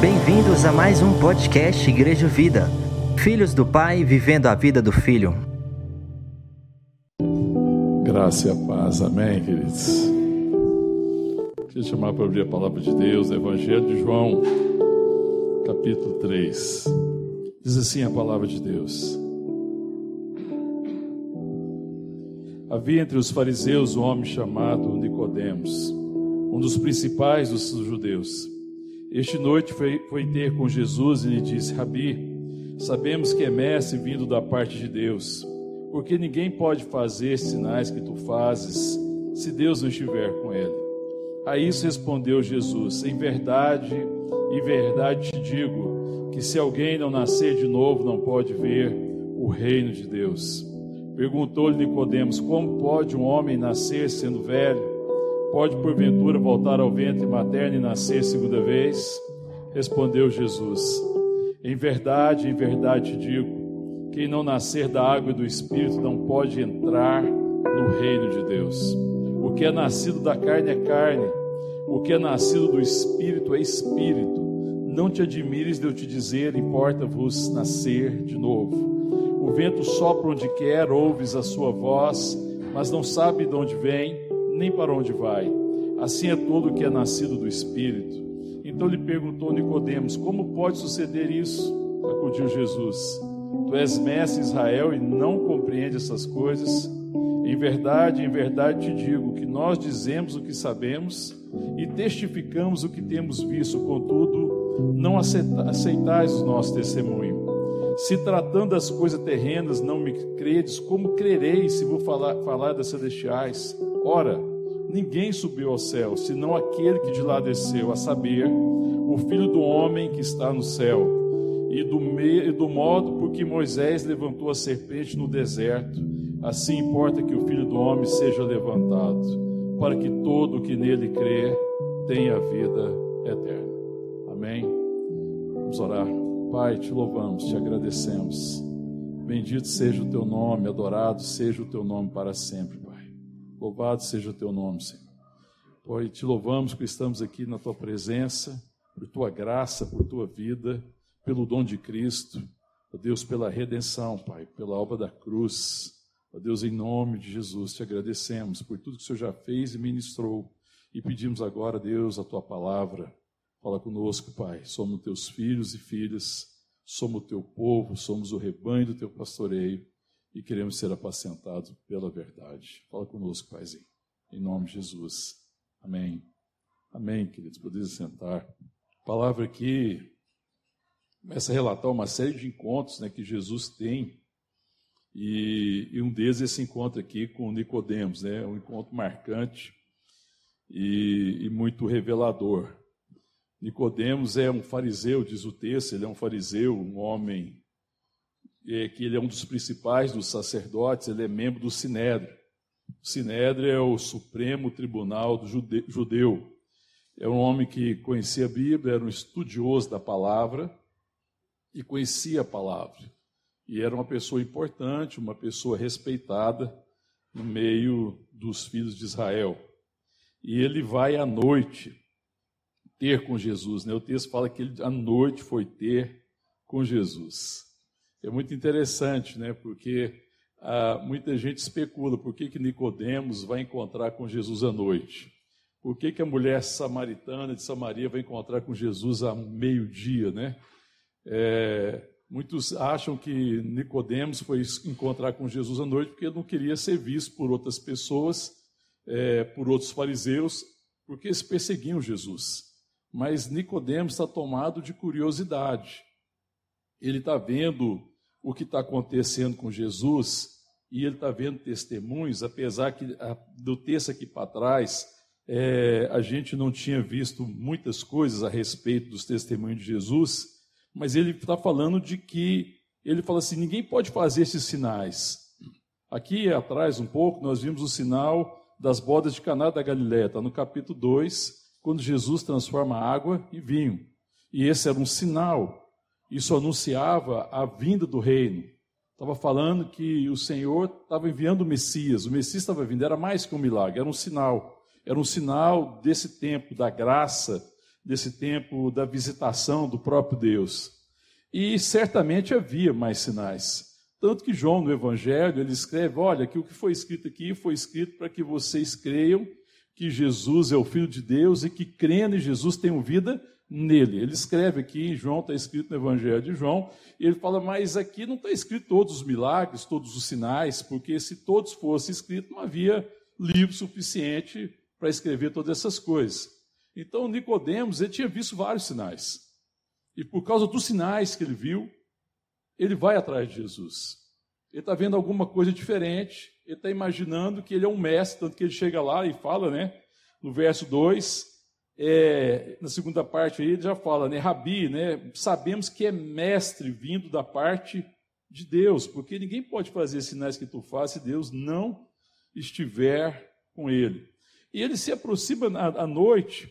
Bem-vindos a mais um podcast Igreja Vida. Filhos do Pai vivendo a vida do Filho. Graça e paz, amém, queridos. Queria chamar para abrir a palavra de Deus, Evangelho de João, capítulo 3. Diz assim a palavra de Deus. Havia entre os fariseus um homem chamado Nicodemos, um dos principais dos judeus. Este noite foi, foi ter com Jesus e lhe disse: Rabi, sabemos que é mestre vindo da parte de Deus, porque ninguém pode fazer sinais que tu fazes se Deus não estiver com ele. A isso respondeu Jesus: Em verdade, em verdade te digo que se alguém não nascer de novo, não pode ver o reino de Deus. Perguntou-lhe Nicodemos: Como pode um homem nascer sendo velho? Pode porventura voltar ao ventre materno e nascer segunda vez? Respondeu Jesus: Em verdade, em verdade te digo, quem não nascer da água e do espírito não pode entrar no reino de Deus. O que é nascido da carne é carne, o que é nascido do espírito é espírito. Não te admires de eu te dizer, importa-vos nascer de novo. O vento sopra onde quer, ouves a sua voz, mas não sabe de onde vem, nem para onde vai. Assim é todo o que é nascido do Espírito. Então lhe perguntou Nicodemos: Como pode suceder isso? Acudiu Jesus: Tu és mestre Israel e não compreende essas coisas? Em verdade, em verdade te digo que nós dizemos o que sabemos e testificamos o que temos visto, contudo, não aceitais o nosso testemunho. Se tratando das coisas terrenas não me credes, como crereis se vou falar, falar das celestiais? Ora, ninguém subiu ao céu, senão aquele que de lá desceu, a saber, o Filho do homem que está no céu. E do, me, e do modo por que Moisés levantou a serpente no deserto, assim importa que o Filho do homem seja levantado, para que todo o que nele crê tenha vida eterna. Amém? Vamos orar. Pai, te louvamos, te agradecemos. Bendito seja o teu nome, adorado seja o teu nome para sempre, Pai. Louvado seja o teu nome, Senhor. Pai, te louvamos que estamos aqui na tua presença, por tua graça, por tua vida, pelo dom de Cristo, ó Deus, pela redenção, Pai, pela obra da cruz. Ó Deus, em nome de Jesus, te agradecemos por tudo que o Senhor já fez e ministrou. E pedimos agora, Deus, a tua palavra Fala conosco, Pai. Somos teus filhos e filhas, somos o teu povo, somos o rebanho do teu pastoreio e queremos ser apacentados pela verdade. Fala conosco, Paizinho. Em nome de Jesus. Amém. Amém, queridos. Podem sentar. A palavra aqui começa a relatar uma série de encontros né, que Jesus tem. E, e um deles é esse encontro aqui com Nicodemos, né? Um encontro marcante e, e muito revelador. Nicodemos é um fariseu, diz o texto, ele é um fariseu, um homem é, que ele é um dos principais dos sacerdotes, ele é membro do Sinédrio. O Sinédrio é o supremo tribunal do judeu. É um homem que conhecia a Bíblia, era um estudioso da palavra e conhecia a palavra. E era uma pessoa importante, uma pessoa respeitada no meio dos filhos de Israel. E ele vai à noite ter com Jesus. Né? O texto fala que ele à noite foi ter com Jesus. É muito interessante, né? porque ah, muita gente especula por que, que Nicodemos vai encontrar com Jesus à noite. Por que, que a mulher samaritana de Samaria vai encontrar com Jesus a meio-dia, né? É, muitos acham que Nicodemos foi encontrar com Jesus à noite porque não queria ser visto por outras pessoas, é, por outros fariseus, porque eles perseguiam Jesus mas Nicodemos está tomado de curiosidade. Ele está vendo o que está acontecendo com Jesus e ele está vendo testemunhos, apesar que a, do texto aqui para trás é, a gente não tinha visto muitas coisas a respeito dos testemunhos de Jesus, mas ele está falando de que ele fala assim: ninguém pode fazer esses sinais. Aqui atrás, um pouco, nós vimos o sinal das bodas de Caná da Galileia, está no capítulo 2, quando Jesus transforma água em vinho. E esse era um sinal. Isso anunciava a vinda do reino. estava falando que o Senhor estava enviando o Messias. O Messias estava vindo, era mais que um milagre, era um sinal. Era um sinal desse tempo da graça, desse tempo da visitação do próprio Deus. E certamente havia mais sinais. Tanto que João, no Evangelho, ele escreve: olha, que o que foi escrito aqui foi escrito para que vocês creiam que Jesus é o Filho de Deus e que crendo em Jesus tenham vida nele. Ele escreve aqui, João está escrito no Evangelho de João, e ele fala, mas aqui não está escrito todos os milagres, todos os sinais, porque se todos fossem escritos, não havia livro suficiente para escrever todas essas coisas. Então Nicodemos, ele tinha visto vários sinais. E por causa dos sinais que ele viu, ele vai atrás de Jesus. Ele está vendo alguma coisa diferente, ele está imaginando que ele é um mestre, tanto que ele chega lá e fala, né, no verso 2, é, na segunda parte aí ele já fala, né, Rabi, né, sabemos que é mestre vindo da parte de Deus, porque ninguém pode fazer sinais que tu fazes se Deus não estiver com ele. E ele se aproxima à noite,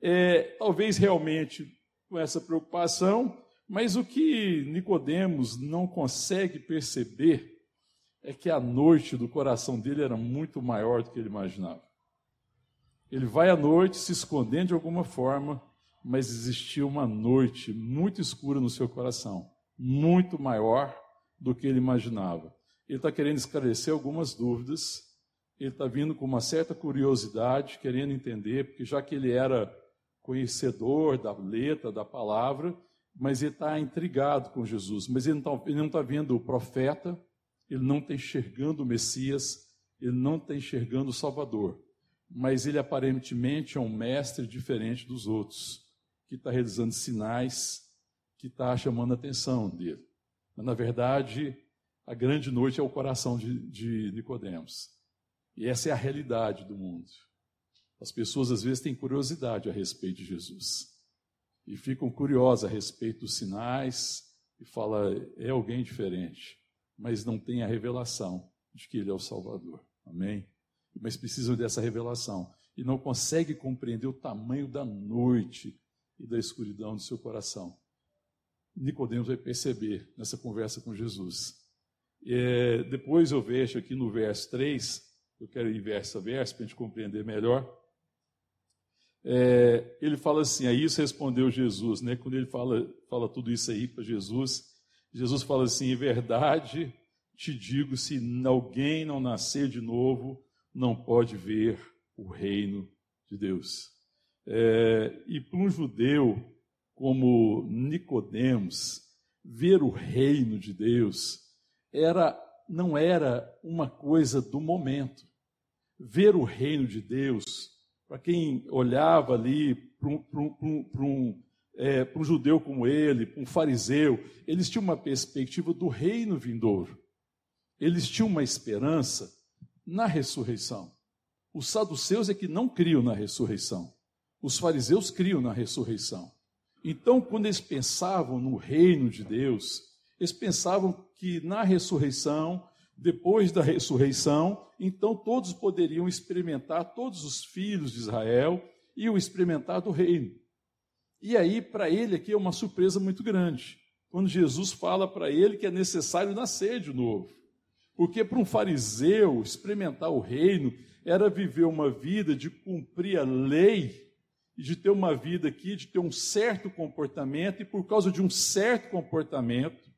é, talvez realmente com essa preocupação, mas o que Nicodemos não consegue perceber é que a noite do coração dele era muito maior do que ele imaginava. Ele vai à noite se escondendo de alguma forma, mas existia uma noite muito escura no seu coração, muito maior do que ele imaginava. Ele está querendo esclarecer algumas dúvidas, ele está vindo com uma certa curiosidade, querendo entender, porque já que ele era conhecedor da letra, da palavra, mas ele está intrigado com Jesus, mas ele não está tá vendo o profeta, ele não está enxergando o Messias, ele não está enxergando o Salvador mas ele aparentemente é um mestre diferente dos outros, que está realizando sinais que está chamando a atenção dele. Mas, na verdade, a grande noite é o coração de, de Nicodemos. E essa é a realidade do mundo. As pessoas às vezes têm curiosidade a respeito de Jesus. E ficam curiosas a respeito dos sinais e fala é alguém diferente, mas não tem a revelação de que ele é o Salvador. Amém mas precisam dessa revelação. E não consegue compreender o tamanho da noite e da escuridão do seu coração. Nicodemos vai perceber nessa conversa com Jesus. É, depois eu vejo aqui no verso 3, eu quero ir verso a verso para a gente compreender melhor. É, ele fala assim, a isso respondeu Jesus, né? Quando ele fala, fala tudo isso aí para Jesus, Jesus fala assim: em verdade te digo, se alguém não nascer de novo, não pode ver o reino de Deus. É, e para um judeu como Nicodemos, ver o reino de Deus era não era uma coisa do momento. Ver o reino de Deus, para quem olhava ali para um, um, um, é, para um judeu como ele, para um fariseu, eles tinham uma perspectiva do reino vindouro. Eles tinham uma esperança na ressurreição. Os saduceus é que não criam na ressurreição. Os fariseus criam na ressurreição. Então, quando eles pensavam no reino de Deus, eles pensavam que na ressurreição, depois da ressurreição, então todos poderiam experimentar, todos os filhos de Israel iam experimentar do reino. E aí, para ele aqui é uma surpresa muito grande, quando Jesus fala para ele que é necessário nascer de novo. Porque para um fariseu experimentar o reino era viver uma vida de cumprir a lei de ter uma vida aqui, de ter um certo comportamento, e por causa de um certo comportamento,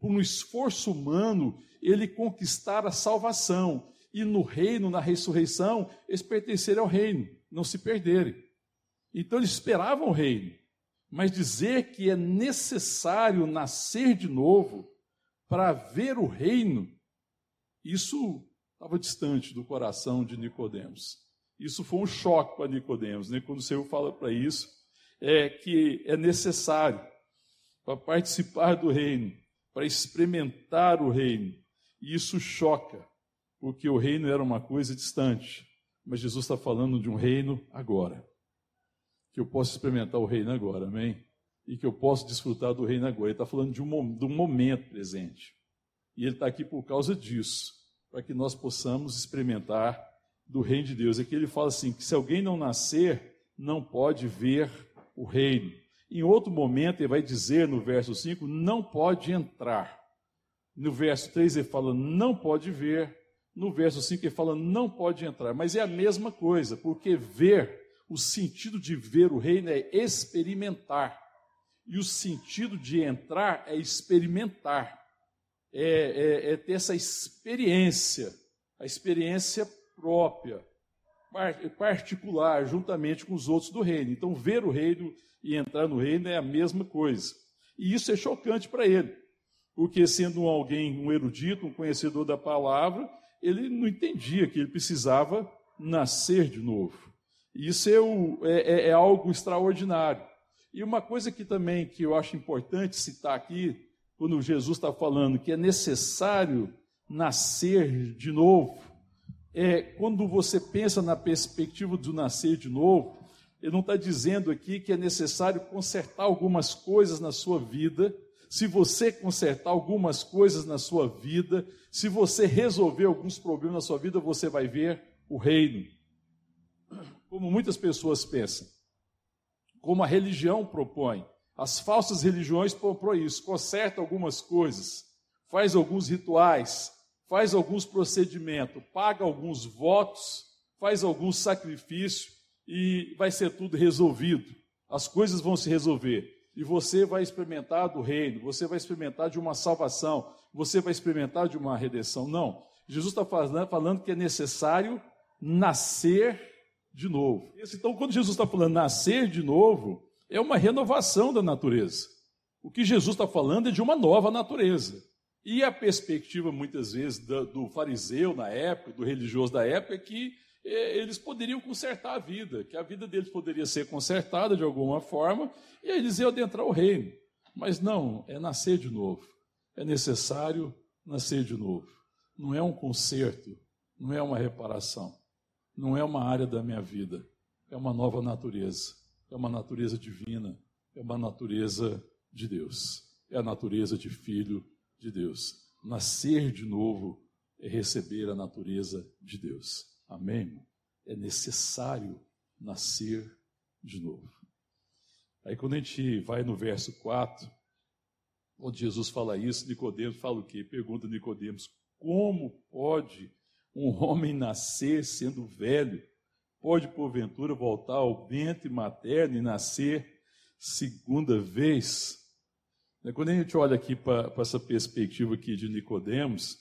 por um esforço humano, ele conquistar a salvação. E no reino, na ressurreição, eles pertencerem ao reino, não se perderem. Então eles esperavam o reino. Mas dizer que é necessário nascer de novo para ver o reino, isso estava distante do coração de Nicodemos. Isso foi um choque para Nicodemos, né? Quando o Senhor fala para isso, é que é necessário para participar do reino, para experimentar o reino. E isso choca, porque o reino era uma coisa distante, mas Jesus está falando de um reino agora. Que eu posso experimentar o reino agora, amém? E que eu posso desfrutar do reino agora. Ele está falando de um, de um momento presente. E ele está aqui por causa disso, para que nós possamos experimentar do reino de Deus. Aqui ele fala assim: que se alguém não nascer, não pode ver o reino. Em outro momento, ele vai dizer no verso 5: não pode entrar. No verso 3 ele fala não pode ver. No verso 5 ele fala não pode entrar. Mas é a mesma coisa, porque ver, o sentido de ver o reino é experimentar. E o sentido de entrar é experimentar. É, é, é ter essa experiência, a experiência própria, particular, juntamente com os outros do reino. Então, ver o reino e entrar no reino é a mesma coisa. E isso é chocante para ele, porque sendo alguém, um erudito, um conhecedor da palavra, ele não entendia que ele precisava nascer de novo. Isso é, o, é, é, é algo extraordinário. E uma coisa que também que eu acho importante citar aqui, quando Jesus está falando que é necessário nascer de novo, é quando você pensa na perspectiva do nascer de novo, ele não está dizendo aqui que é necessário consertar algumas coisas na sua vida. Se você consertar algumas coisas na sua vida, se você resolver alguns problemas na sua vida, você vai ver o reino. Como muitas pessoas pensam, como a religião propõe. As falsas religiões propõem isso, conserta algumas coisas, faz alguns rituais, faz alguns procedimentos, paga alguns votos, faz alguns sacrifícios e vai ser tudo resolvido. As coisas vão se resolver. E você vai experimentar do reino, você vai experimentar de uma salvação, você vai experimentar de uma redenção. Não. Jesus está falando, falando que é necessário nascer de novo. Então, quando Jesus está falando nascer de novo, é uma renovação da natureza. O que Jesus está falando é de uma nova natureza. E a perspectiva, muitas vezes, do, fariseu na época, do religioso da época, é que é, eles poderiam consertar a vida, que a vida deles poderia ser consertada de alguma forma, e aí eles iam adentrar o reino. Mas não, é nascer de novo. É necessário nascer de novo. Não é um conserto, não é uma reparação, não é uma área da minha vida, é uma nova natureza, é uma natureza divina, é uma natureza de Deus, é a natureza de filho de Deus. Nascer de novo é receber a natureza de Deus. Amém? É necessário nascer de novo. Aí quando a gente vai no verso 4, onde Jesus fala isso, Nicodemos fala o quê? Pergunta Nicodemos: como pode um homem nascer sendo velho? Pode porventura voltar ao ventre materno e nascer segunda vez? Quando a gente olha aqui para essa perspectiva aqui de Nicodemos,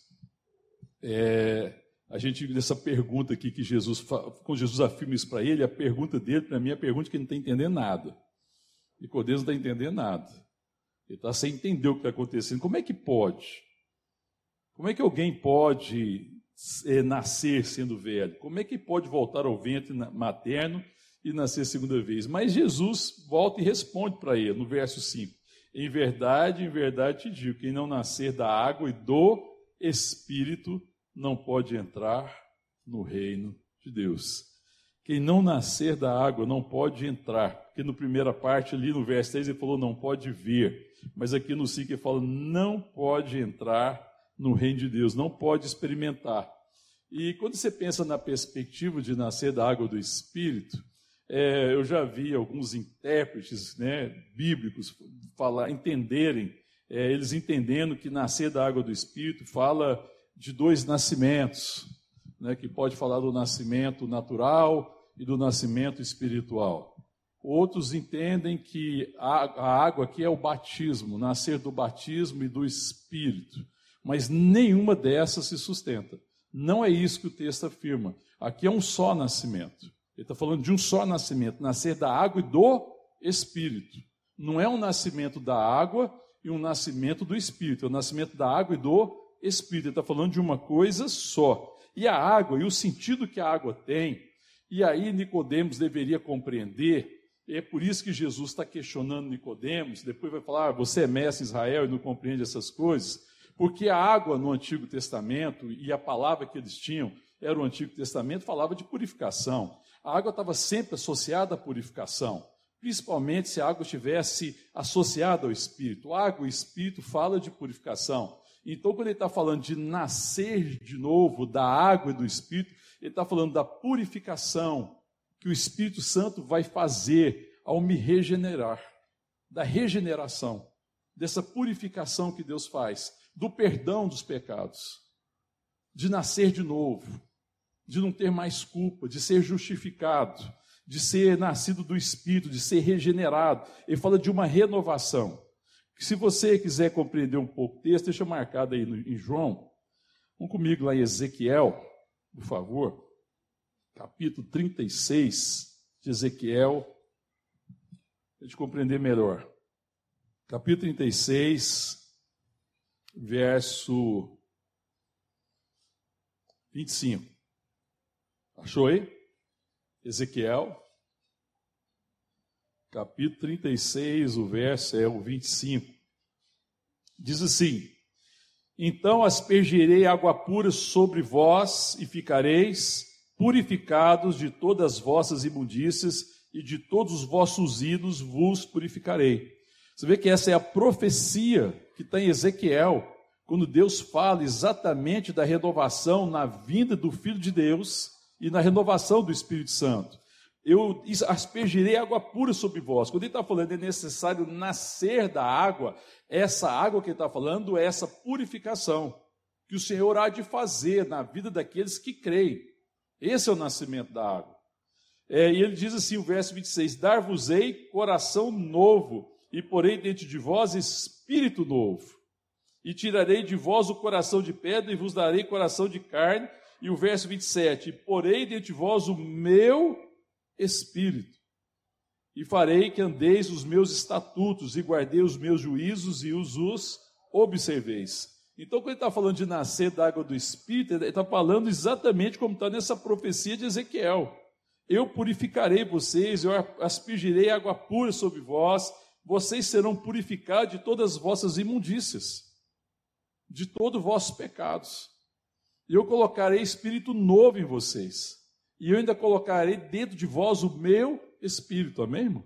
é, a gente, nessa pergunta aqui que Jesus, quando Jesus afirma isso para ele, a pergunta dele, para mim, é a pergunta que ele não está entendendo nada. Nicodemos não está entendendo nada. Ele está sem entender o que está acontecendo. Como é que pode? Como é que alguém pode nascer sendo velho? Como é que pode voltar ao ventre materno e nascer segunda vez? Mas Jesus volta e responde para ele, no verso 5. Em verdade, em verdade te digo, quem não nascer da água e do Espírito não pode entrar no reino de Deus. Quem não nascer da água não pode entrar, porque na primeira parte ali no verso 6 ele falou não pode ver, mas aqui no 5 ele fala não pode entrar no reino de Deus, não pode experimentar. E quando você pensa na perspectiva de nascer da água do Espírito, é, eu já vi alguns intérpretes né, bíblicos falar, entenderem, é, eles entendendo que nascer da água do Espírito fala de dois nascimentos, né, que pode falar do nascimento natural e do nascimento espiritual. Outros entendem que a, a água aqui é o batismo, nascer do batismo e do espírito. Mas nenhuma dessas se sustenta. Não é isso que o texto afirma. Aqui é um só nascimento. Ele está falando de um só nascimento, nascer da água e do espírito. Não é um nascimento da água e um nascimento do espírito, é o nascimento da água e do Espírito, ele está falando de uma coisa só. E a água, e o sentido que a água tem, e aí Nicodemos deveria compreender, é por isso que Jesus está questionando Nicodemos, depois vai falar, ah, você é mestre em Israel e não compreende essas coisas, porque a água no Antigo Testamento e a palavra que eles tinham era o Antigo Testamento, falava de purificação. A água estava sempre associada à purificação, principalmente se a água estivesse associada ao Espírito. A água e o Espírito fala de purificação. Então, quando ele está falando de nascer de novo da água e do Espírito, ele está falando da purificação que o Espírito Santo vai fazer ao me regenerar, da regeneração, dessa purificação que Deus faz, do perdão dos pecados, de nascer de novo, de não ter mais culpa, de ser justificado, de ser nascido do Espírito, de ser regenerado. Ele fala de uma renovação. Se você quiser compreender um pouco o texto, deixa marcado aí em João. Vamos comigo lá em Ezequiel, por favor. Capítulo 36 de Ezequiel, para a gente compreender melhor. Capítulo 36, verso 25. Achou aí? Ezequiel, capítulo 36, o verso é o 25. Diz assim: Então aspergirei água pura sobre vós e ficareis purificados de todas as vossas imundícias e de todos os vossos ídolos vos purificarei. Você vê que essa é a profecia que está em Ezequiel, quando Deus fala exatamente da renovação na vinda do Filho de Deus e na renovação do Espírito Santo. Eu aspergirei água pura sobre vós. Quando ele está falando é necessário nascer da água, essa água que ele está falando é essa purificação que o Senhor há de fazer na vida daqueles que creem. Esse é o nascimento da água. É, e ele diz assim, o verso 26, Dar-vos-ei coração novo, e porei dentro de vós espírito novo. E tirarei de vós o coração de pedra, e vos darei coração de carne, e o verso 27, porei dentro de vós o meu espírito, e farei que andeis os meus estatutos, e guardei os meus juízos, e os os observeis. Então, quando ele está falando de nascer da água do Espírito, ele está falando exatamente como está nessa profecia de Ezequiel. Eu purificarei vocês, eu aspergirei água pura sobre vós, vocês serão purificados de todas as vossas imundícias, de todos os vossos pecados. E eu colocarei espírito novo em vocês. E eu ainda colocarei dentro de vós o meu espírito, amém, irmão?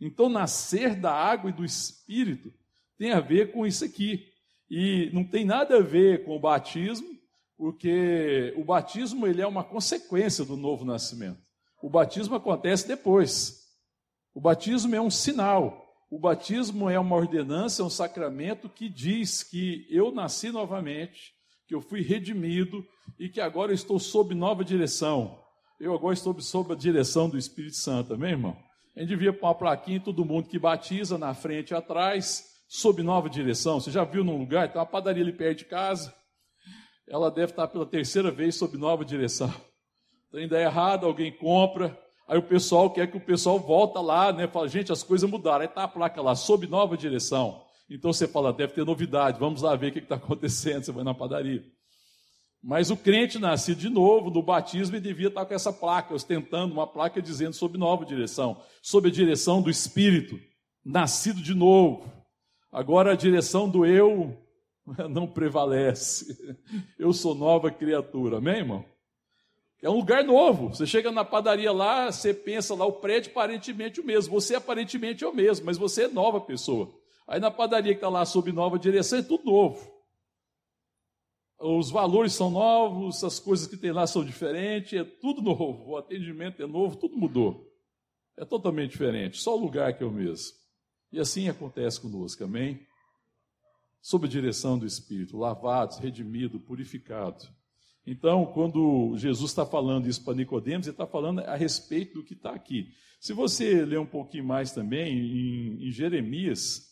Então, nascer da água e do espírito tem a ver com isso aqui. E não tem nada a ver com o batismo, porque o batismo ele é uma consequência do novo nascimento. O batismo acontece depois. O batismo é um sinal. O batismo é uma ordenança, é um sacramento que diz que eu nasci novamente, que eu fui redimido e que agora eu estou sob nova direção. Eu agora estou sob a direção do Espírito Santo, amém, irmão? A gente devia pôr uma plaquinha todo mundo que batiza na frente e atrás, sob nova direção. Você já viu num lugar? Tem uma padaria ali perto de casa. Ela deve estar pela terceira vez sob nova direção. Tem ideia errada, alguém compra, aí o pessoal quer que o pessoal volta lá, né? Fala, gente, as coisas mudaram. Aí está a placa lá, sob nova direção. Então você fala, deve ter novidade, vamos lá ver o que está acontecendo. Você vai na padaria. Mas o crente nascido de novo, do batismo, ele devia estar com essa placa, ostentando uma placa dizendo sob nova direção, sob a direção do Espírito, nascido de novo. Agora a direção do eu não prevalece. Eu sou nova criatura, amém, irmão? É um lugar novo. Você chega na padaria lá, você pensa lá, o prédio aparentemente o mesmo. Você aparentemente é o mesmo, mas você é nova pessoa. Aí na padaria que está lá sob nova direção é tudo novo. Os valores são novos, as coisas que tem lá são diferentes, é tudo novo. O atendimento é novo, tudo mudou. É totalmente diferente, só o lugar que é o mesmo. E assim acontece conosco, amém? Sob a direção do Espírito, lavados, redimidos, purificados. Então, quando Jesus está falando isso para Nicodemos, ele está falando a respeito do que está aqui. Se você ler um pouquinho mais também, em, em Jeremias,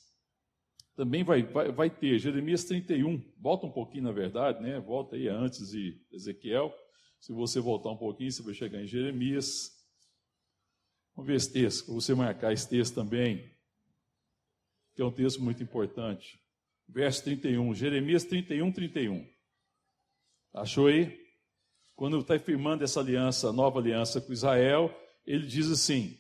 também vai, vai, vai, ter Jeremias 31, volta um pouquinho na verdade, né? volta aí antes de Ezequiel. Se você voltar um pouquinho, você vai chegar em Jeremias. Vamos ver esse texto, para você marcar esse texto também, que é um texto muito importante. Verso 31, Jeremias 31, 31. Achou aí? Quando está firmando essa aliança, nova aliança com Israel, ele diz assim,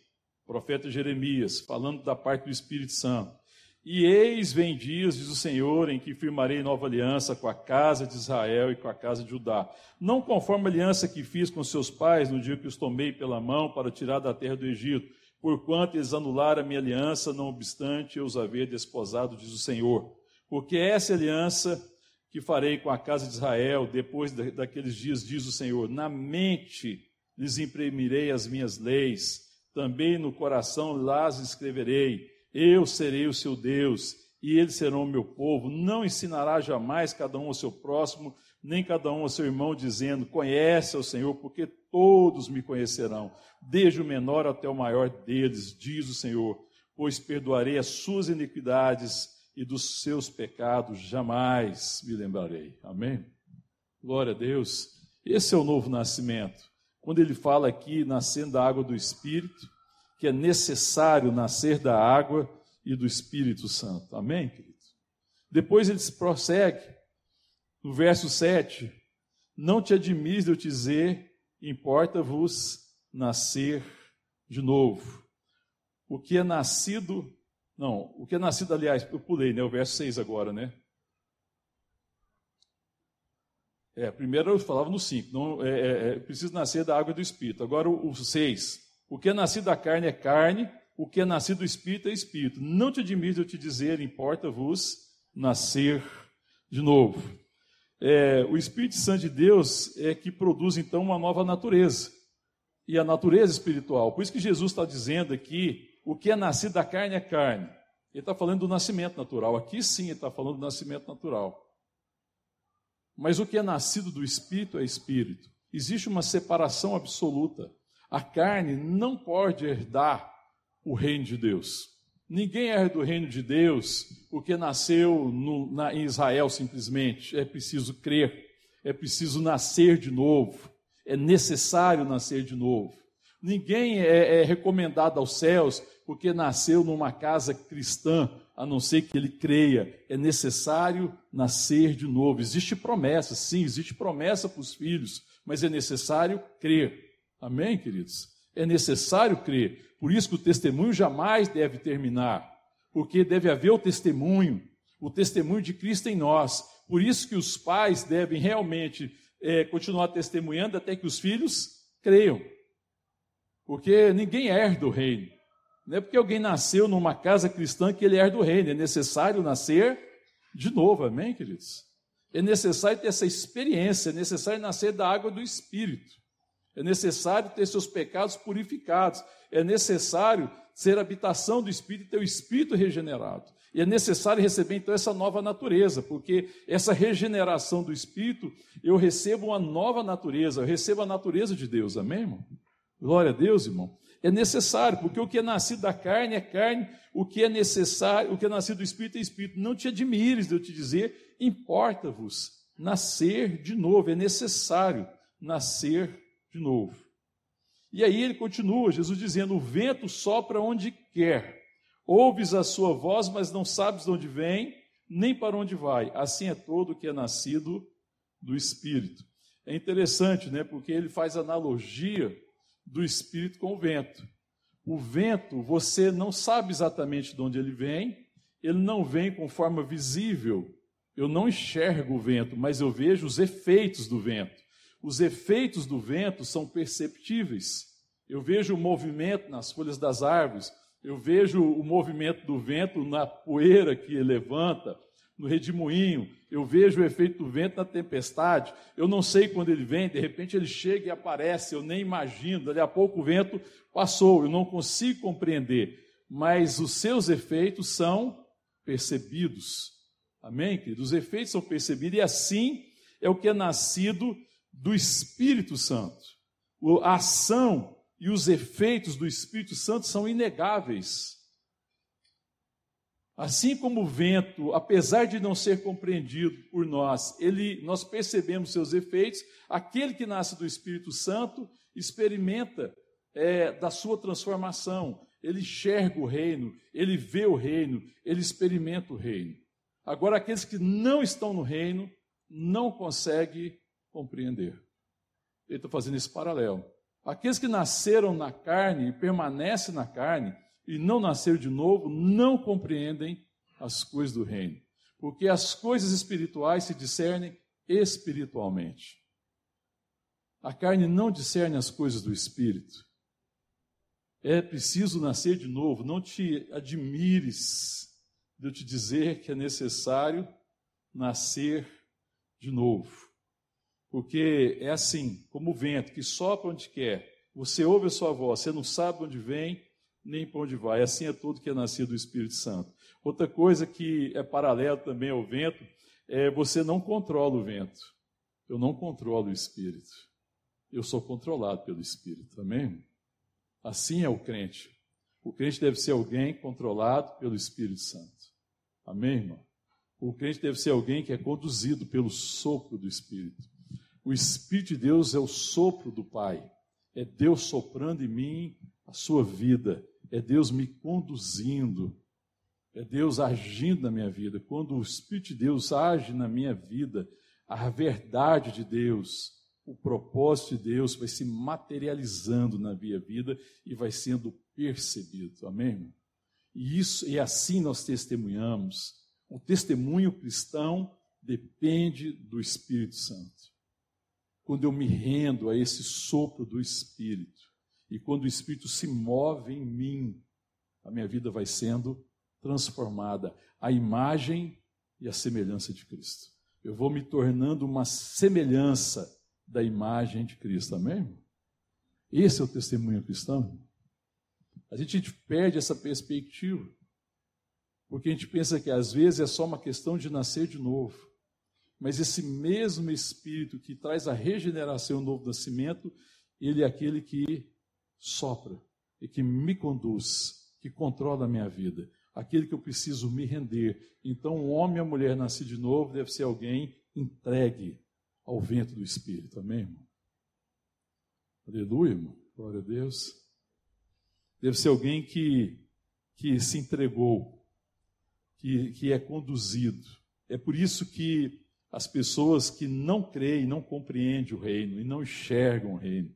profeta Jeremias, falando da parte do Espírito Santo. E eis vem dias, diz o Senhor, em que firmarei nova aliança com a casa de Israel e com a casa de Judá. Não conforme a aliança que fiz com seus pais no dia que os tomei pela mão para tirar da terra do Egito, porquanto eles anularam a minha aliança, não obstante eu os haver desposado, diz o Senhor. Porque essa aliança que farei com a casa de Israel depois daqueles dias, diz o Senhor, na mente lhes imprimirei as minhas leis, também no coração las escreverei. Eu serei o seu Deus, e eles serão o meu povo. Não ensinará jamais cada um ao seu próximo, nem cada um ao seu irmão, dizendo: Conhece o Senhor, porque todos me conhecerão, desde o menor até o maior deles, diz o Senhor, pois perdoarei as suas iniquidades e dos seus pecados jamais me lembrarei. Amém? Glória a Deus. Esse é o novo nascimento. Quando ele fala aqui, nascendo da água do Espírito, que é necessário nascer da água e do Espírito Santo. Amém, querido? Depois ele prossegue, no verso 7, não te admires de eu te dizer, importa-vos nascer de novo. O que é nascido, não, o que é nascido, aliás, eu pulei, né, o verso 6 agora, né? É, primeiro eu falava no 5, não, é, é, é, precisa nascer da água do Espírito. Agora o 6, o que é nascido da carne é carne, o que é nascido do Espírito é Espírito. Não te admires eu te dizer, importa-vos nascer de novo. É, o Espírito Santo de Deus é que produz então uma nova natureza, e a natureza espiritual. Por isso que Jesus está dizendo aqui: o que é nascido da carne é carne. Ele está falando do nascimento natural. Aqui sim ele está falando do nascimento natural. Mas o que é nascido do Espírito é Espírito. Existe uma separação absoluta. A carne não pode herdar o reino de Deus. Ninguém herda o reino de Deus porque nasceu no, na, em Israel simplesmente. É preciso crer, é preciso nascer de novo, é necessário nascer de novo. Ninguém é, é recomendado aos céus porque nasceu numa casa cristã, a não ser que ele creia. É necessário nascer de novo. Existe promessa, sim, existe promessa para os filhos, mas é necessário crer. Amém, queridos? É necessário crer. Por isso que o testemunho jamais deve terminar, porque deve haver o testemunho, o testemunho de Cristo em nós. Por isso que os pais devem realmente é, continuar testemunhando até que os filhos creiam. Porque ninguém herda o reino. Não é porque alguém nasceu numa casa cristã que ele herda o reino. É necessário nascer de novo, amém, queridos? É necessário ter essa experiência, é necessário nascer da água do Espírito. É necessário ter seus pecados purificados. É necessário ser habitação do Espírito e ter o Espírito regenerado. E é necessário receber então essa nova natureza, porque essa regeneração do Espírito, eu recebo uma nova natureza, eu recebo a natureza de Deus, amém, irmão? Glória a Deus, irmão é necessário, porque o que é nascido da carne é carne, o que é necessário, o que é nascido do Espírito é Espírito. Não te admires de eu te dizer, importa-vos nascer de novo, é necessário nascer de novo. E aí ele continua, Jesus dizendo: O vento sopra onde quer, ouves a sua voz, mas não sabes de onde vem, nem para onde vai. Assim é todo o que é nascido do Espírito. É interessante, né? Porque ele faz analogia do espírito com o vento. O vento, você não sabe exatamente de onde ele vem, ele não vem com forma visível. Eu não enxergo o vento, mas eu vejo os efeitos do vento. Os efeitos do vento são perceptíveis. Eu vejo o movimento nas folhas das árvores, eu vejo o movimento do vento na poeira que levanta, no redemoinho, eu vejo o efeito do vento na tempestade, eu não sei quando ele vem, de repente ele chega e aparece, eu nem imagino, dali a pouco o vento passou, eu não consigo compreender, mas os seus efeitos são percebidos. Amém, querido? Os efeitos são percebidos e assim é o que é nascido do Espírito Santo. A ação e os efeitos do Espírito Santo são inegáveis. Assim como o vento, apesar de não ser compreendido por nós, ele, nós percebemos seus efeitos, aquele que nasce do Espírito Santo experimenta é, da sua transformação, ele enxerga o reino, ele vê o reino, ele experimenta o reino. Agora, aqueles que não estão no reino não conseguem compreender. Ele está fazendo esse paralelo. Aqueles que nasceram na carne e permanecem na carne, e não nasceram de novo não compreendem as coisas do reino, porque as coisas espirituais se discernem espiritualmente. A carne não discerne as coisas do espírito. É preciso nascer de novo. Não te admires de eu te dizer que é necessário nascer de novo. Porque é assim, como o vento que sopra onde quer. Você ouve a sua voz, você não sabe onde vem, nem para onde vai. Assim é tudo que é nascido do Espírito Santo. Outra coisa que é paralelo também ao vento é você não controla o vento. Eu não controlo o espírito. Eu sou controlado pelo espírito. Amém? Assim é o crente. O crente deve ser alguém controlado pelo Espírito Santo. Amém, irmão? O crente deve ser alguém que é conduzido pelo sopro do Espírito. O Espírito de Deus é o sopro do Pai. É Deus soprando em mim a sua vida. É Deus me conduzindo. É Deus agindo na minha vida. Quando o Espírito de Deus age na minha vida, a verdade de Deus, o propósito de Deus vai se materializando na minha vida e vai sendo percebido. Amém? E isso e assim nós testemunhamos. O testemunho cristão depende do Espírito Santo. Quando eu me rendo a esse sopro do Espírito e quando o Espírito se move em mim, a minha vida vai sendo transformada à imagem e à semelhança de Cristo. Eu vou me tornando uma semelhança da imagem de Cristo. Amém? Esse é o testemunho cristão. A gente, perde essa perspectiva. Porque a gente pensa que às vezes é só uma questão de nascer de novo. Mas esse mesmo Espírito que traz a regeneração e o novo nascimento, ele é aquele que sopra e que me conduz, que controla a minha vida, aquele que eu preciso me render. Então, o homem e a mulher nascido de novo deve ser alguém entregue ao vento do Espírito. Amém, irmão? Aleluia, irmão. Glória a Deus. Deve ser alguém que, que se entregou, que, que é conduzido. É por isso que as pessoas que não creem, não compreendem o reino e não enxergam o reino.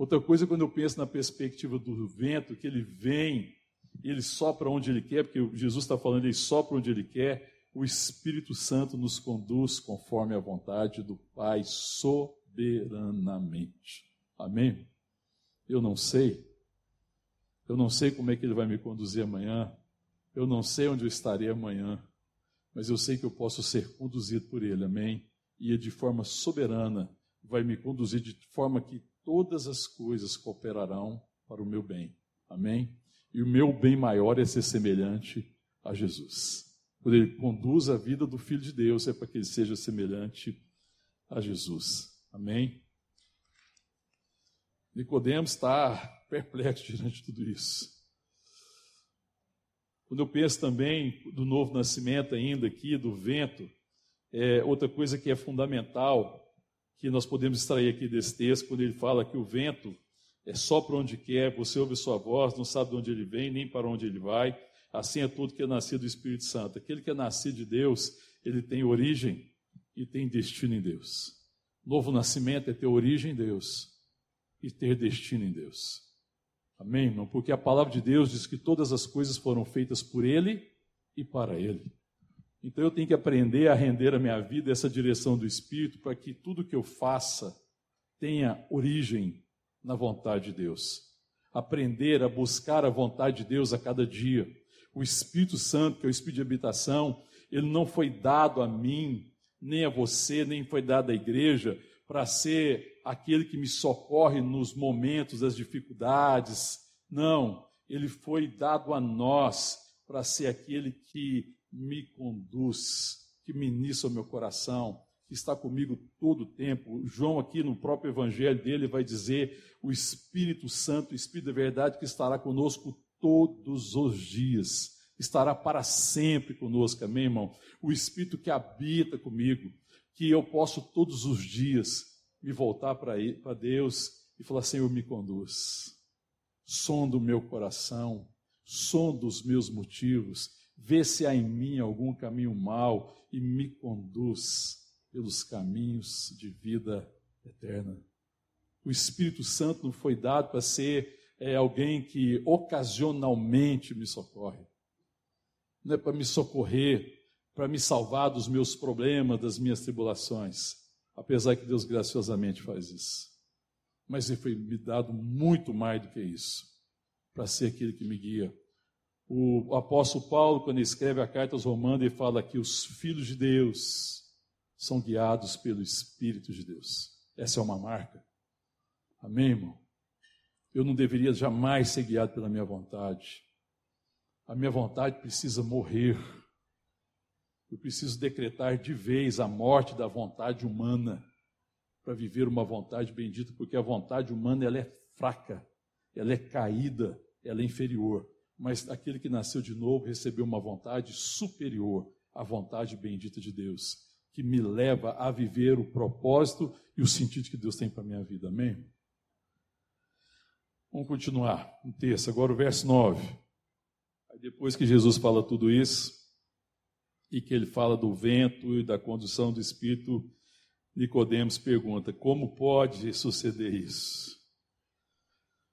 Outra coisa, quando eu penso na perspectiva do vento, que ele vem, ele sopra onde ele quer, porque Jesus está falando, ele sopra onde ele quer, o Espírito Santo nos conduz conforme a vontade do Pai soberanamente. Amém? Eu não sei. Eu não sei como é que Ele vai me conduzir amanhã. Eu não sei onde eu estarei amanhã. Mas eu sei que eu posso ser conduzido por Ele. Amém? E de forma soberana vai me conduzir de forma que todas as coisas cooperarão para o meu bem. Amém? E o meu bem maior é ser semelhante a Jesus quando ele conduz a vida do Filho de Deus, é para que ele seja semelhante a Jesus. Amém? Nicodemos está perplexo diante de tudo isso. Quando eu penso também do novo nascimento ainda aqui, do vento, é outra coisa que é fundamental, que nós podemos extrair aqui desse texto, quando ele fala que o vento é só para onde quer, você ouve sua voz, não sabe de onde ele vem, nem para onde ele vai, Assim é tudo que é nascido do Espírito Santo. Aquele que é nascido de Deus, ele tem origem e tem destino em Deus. Novo nascimento é ter origem em Deus e ter destino em Deus. Amém, irmão? Porque a palavra de Deus diz que todas as coisas foram feitas por Ele e para Ele. Então eu tenho que aprender a render a minha vida essa direção do Espírito para que tudo que eu faça tenha origem na vontade de Deus. Aprender a buscar a vontade de Deus a cada dia o Espírito Santo, que é o Espírito de habitação, ele não foi dado a mim, nem a você, nem foi dado à igreja para ser aquele que me socorre nos momentos das dificuldades. Não, ele foi dado a nós para ser aquele que me conduz, que ministra o meu coração, que está comigo todo o tempo. João, aqui no próprio evangelho dele, vai dizer: o Espírito Santo, o Espírito da verdade, que estará conosco todos os dias, estará para sempre conosco, amém, irmão? O Espírito que habita comigo, que eu posso todos os dias me voltar para Deus e falar: Senhor, me conduz, sonda o meu coração, sonda os meus motivos, vê se há em mim algum caminho mau e me conduz pelos caminhos de vida eterna. O Espírito Santo não foi dado para ser é alguém que ocasionalmente me socorre. Não é para me socorrer, para me salvar dos meus problemas, das minhas tribulações. Apesar que Deus graciosamente faz isso. Mas Ele foi me dado muito mais do que isso, para ser aquele que me guia. O apóstolo Paulo, quando escreve a carta aos Romanos, ele fala que os filhos de Deus são guiados pelo Espírito de Deus. Essa é uma marca. Amém, irmão? Eu não deveria jamais ser guiado pela minha vontade. A minha vontade precisa morrer. Eu preciso decretar de vez a morte da vontade humana para viver uma vontade bendita, porque a vontade humana ela é fraca, ela é caída, ela é inferior. Mas aquele que nasceu de novo recebeu uma vontade superior à vontade bendita de Deus, que me leva a viver o propósito e o sentido que Deus tem para a minha vida. Amém? Vamos continuar no texto, agora o verso 9. Aí depois que Jesus fala tudo isso, e que ele fala do vento e da condução do Espírito, Nicodemos pergunta: como pode suceder isso?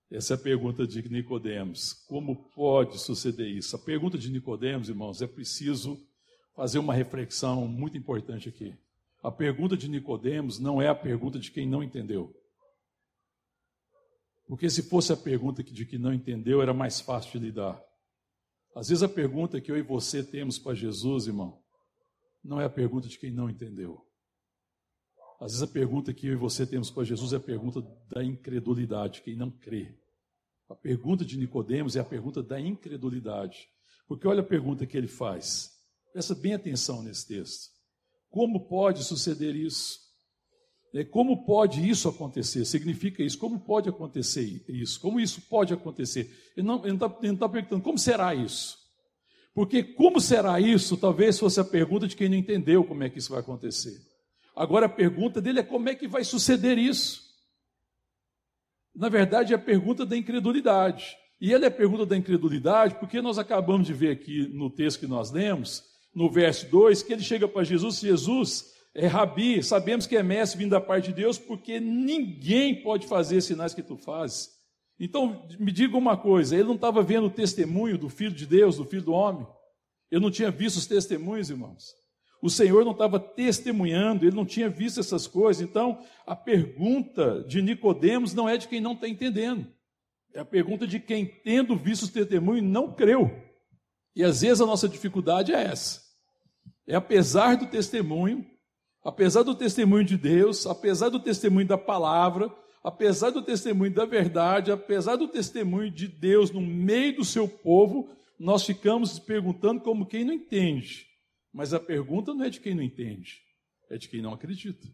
Essa é a pergunta de Nicodemos. Como pode suceder isso? A pergunta de Nicodemos, irmãos, é preciso fazer uma reflexão muito importante aqui. A pergunta de Nicodemos não é a pergunta de quem não entendeu. Porque se fosse a pergunta de quem não entendeu, era mais fácil de lidar. Às vezes a pergunta que eu e você temos para Jesus, irmão, não é a pergunta de quem não entendeu. Às vezes a pergunta que eu e você temos para Jesus é a pergunta da incredulidade, quem não crê. A pergunta de Nicodemos é a pergunta da incredulidade. Porque olha a pergunta que ele faz. Presta bem atenção nesse texto. Como pode suceder isso? É, como pode isso acontecer? Significa isso. Como pode acontecer isso? Como isso pode acontecer? Ele não está tá perguntando como será isso. Porque como será isso, talvez fosse a pergunta de quem não entendeu como é que isso vai acontecer. Agora a pergunta dele é como é que vai suceder isso? Na verdade, é a pergunta da incredulidade. E ele é a pergunta da incredulidade porque nós acabamos de ver aqui no texto que nós lemos, no verso 2, que ele chega para Jesus, Jesus é rabi, sabemos que é mestre vindo da parte de Deus, porque ninguém pode fazer sinais que tu fazes. Então, me diga uma coisa, ele não estava vendo o testemunho do Filho de Deus, do Filho do Homem? Eu não tinha visto os testemunhos, irmãos. O Senhor não estava testemunhando, ele não tinha visto essas coisas. Então, a pergunta de Nicodemos não é de quem não está entendendo. É a pergunta de quem, tendo visto os testemunhos, não creu. E às vezes a nossa dificuldade é essa. É apesar do testemunho, apesar do testemunho de Deus, apesar do testemunho da palavra, apesar do testemunho da verdade, apesar do testemunho de Deus no meio do seu povo, nós ficamos perguntando como quem não entende. Mas a pergunta não é de quem não entende, é de quem não acredita,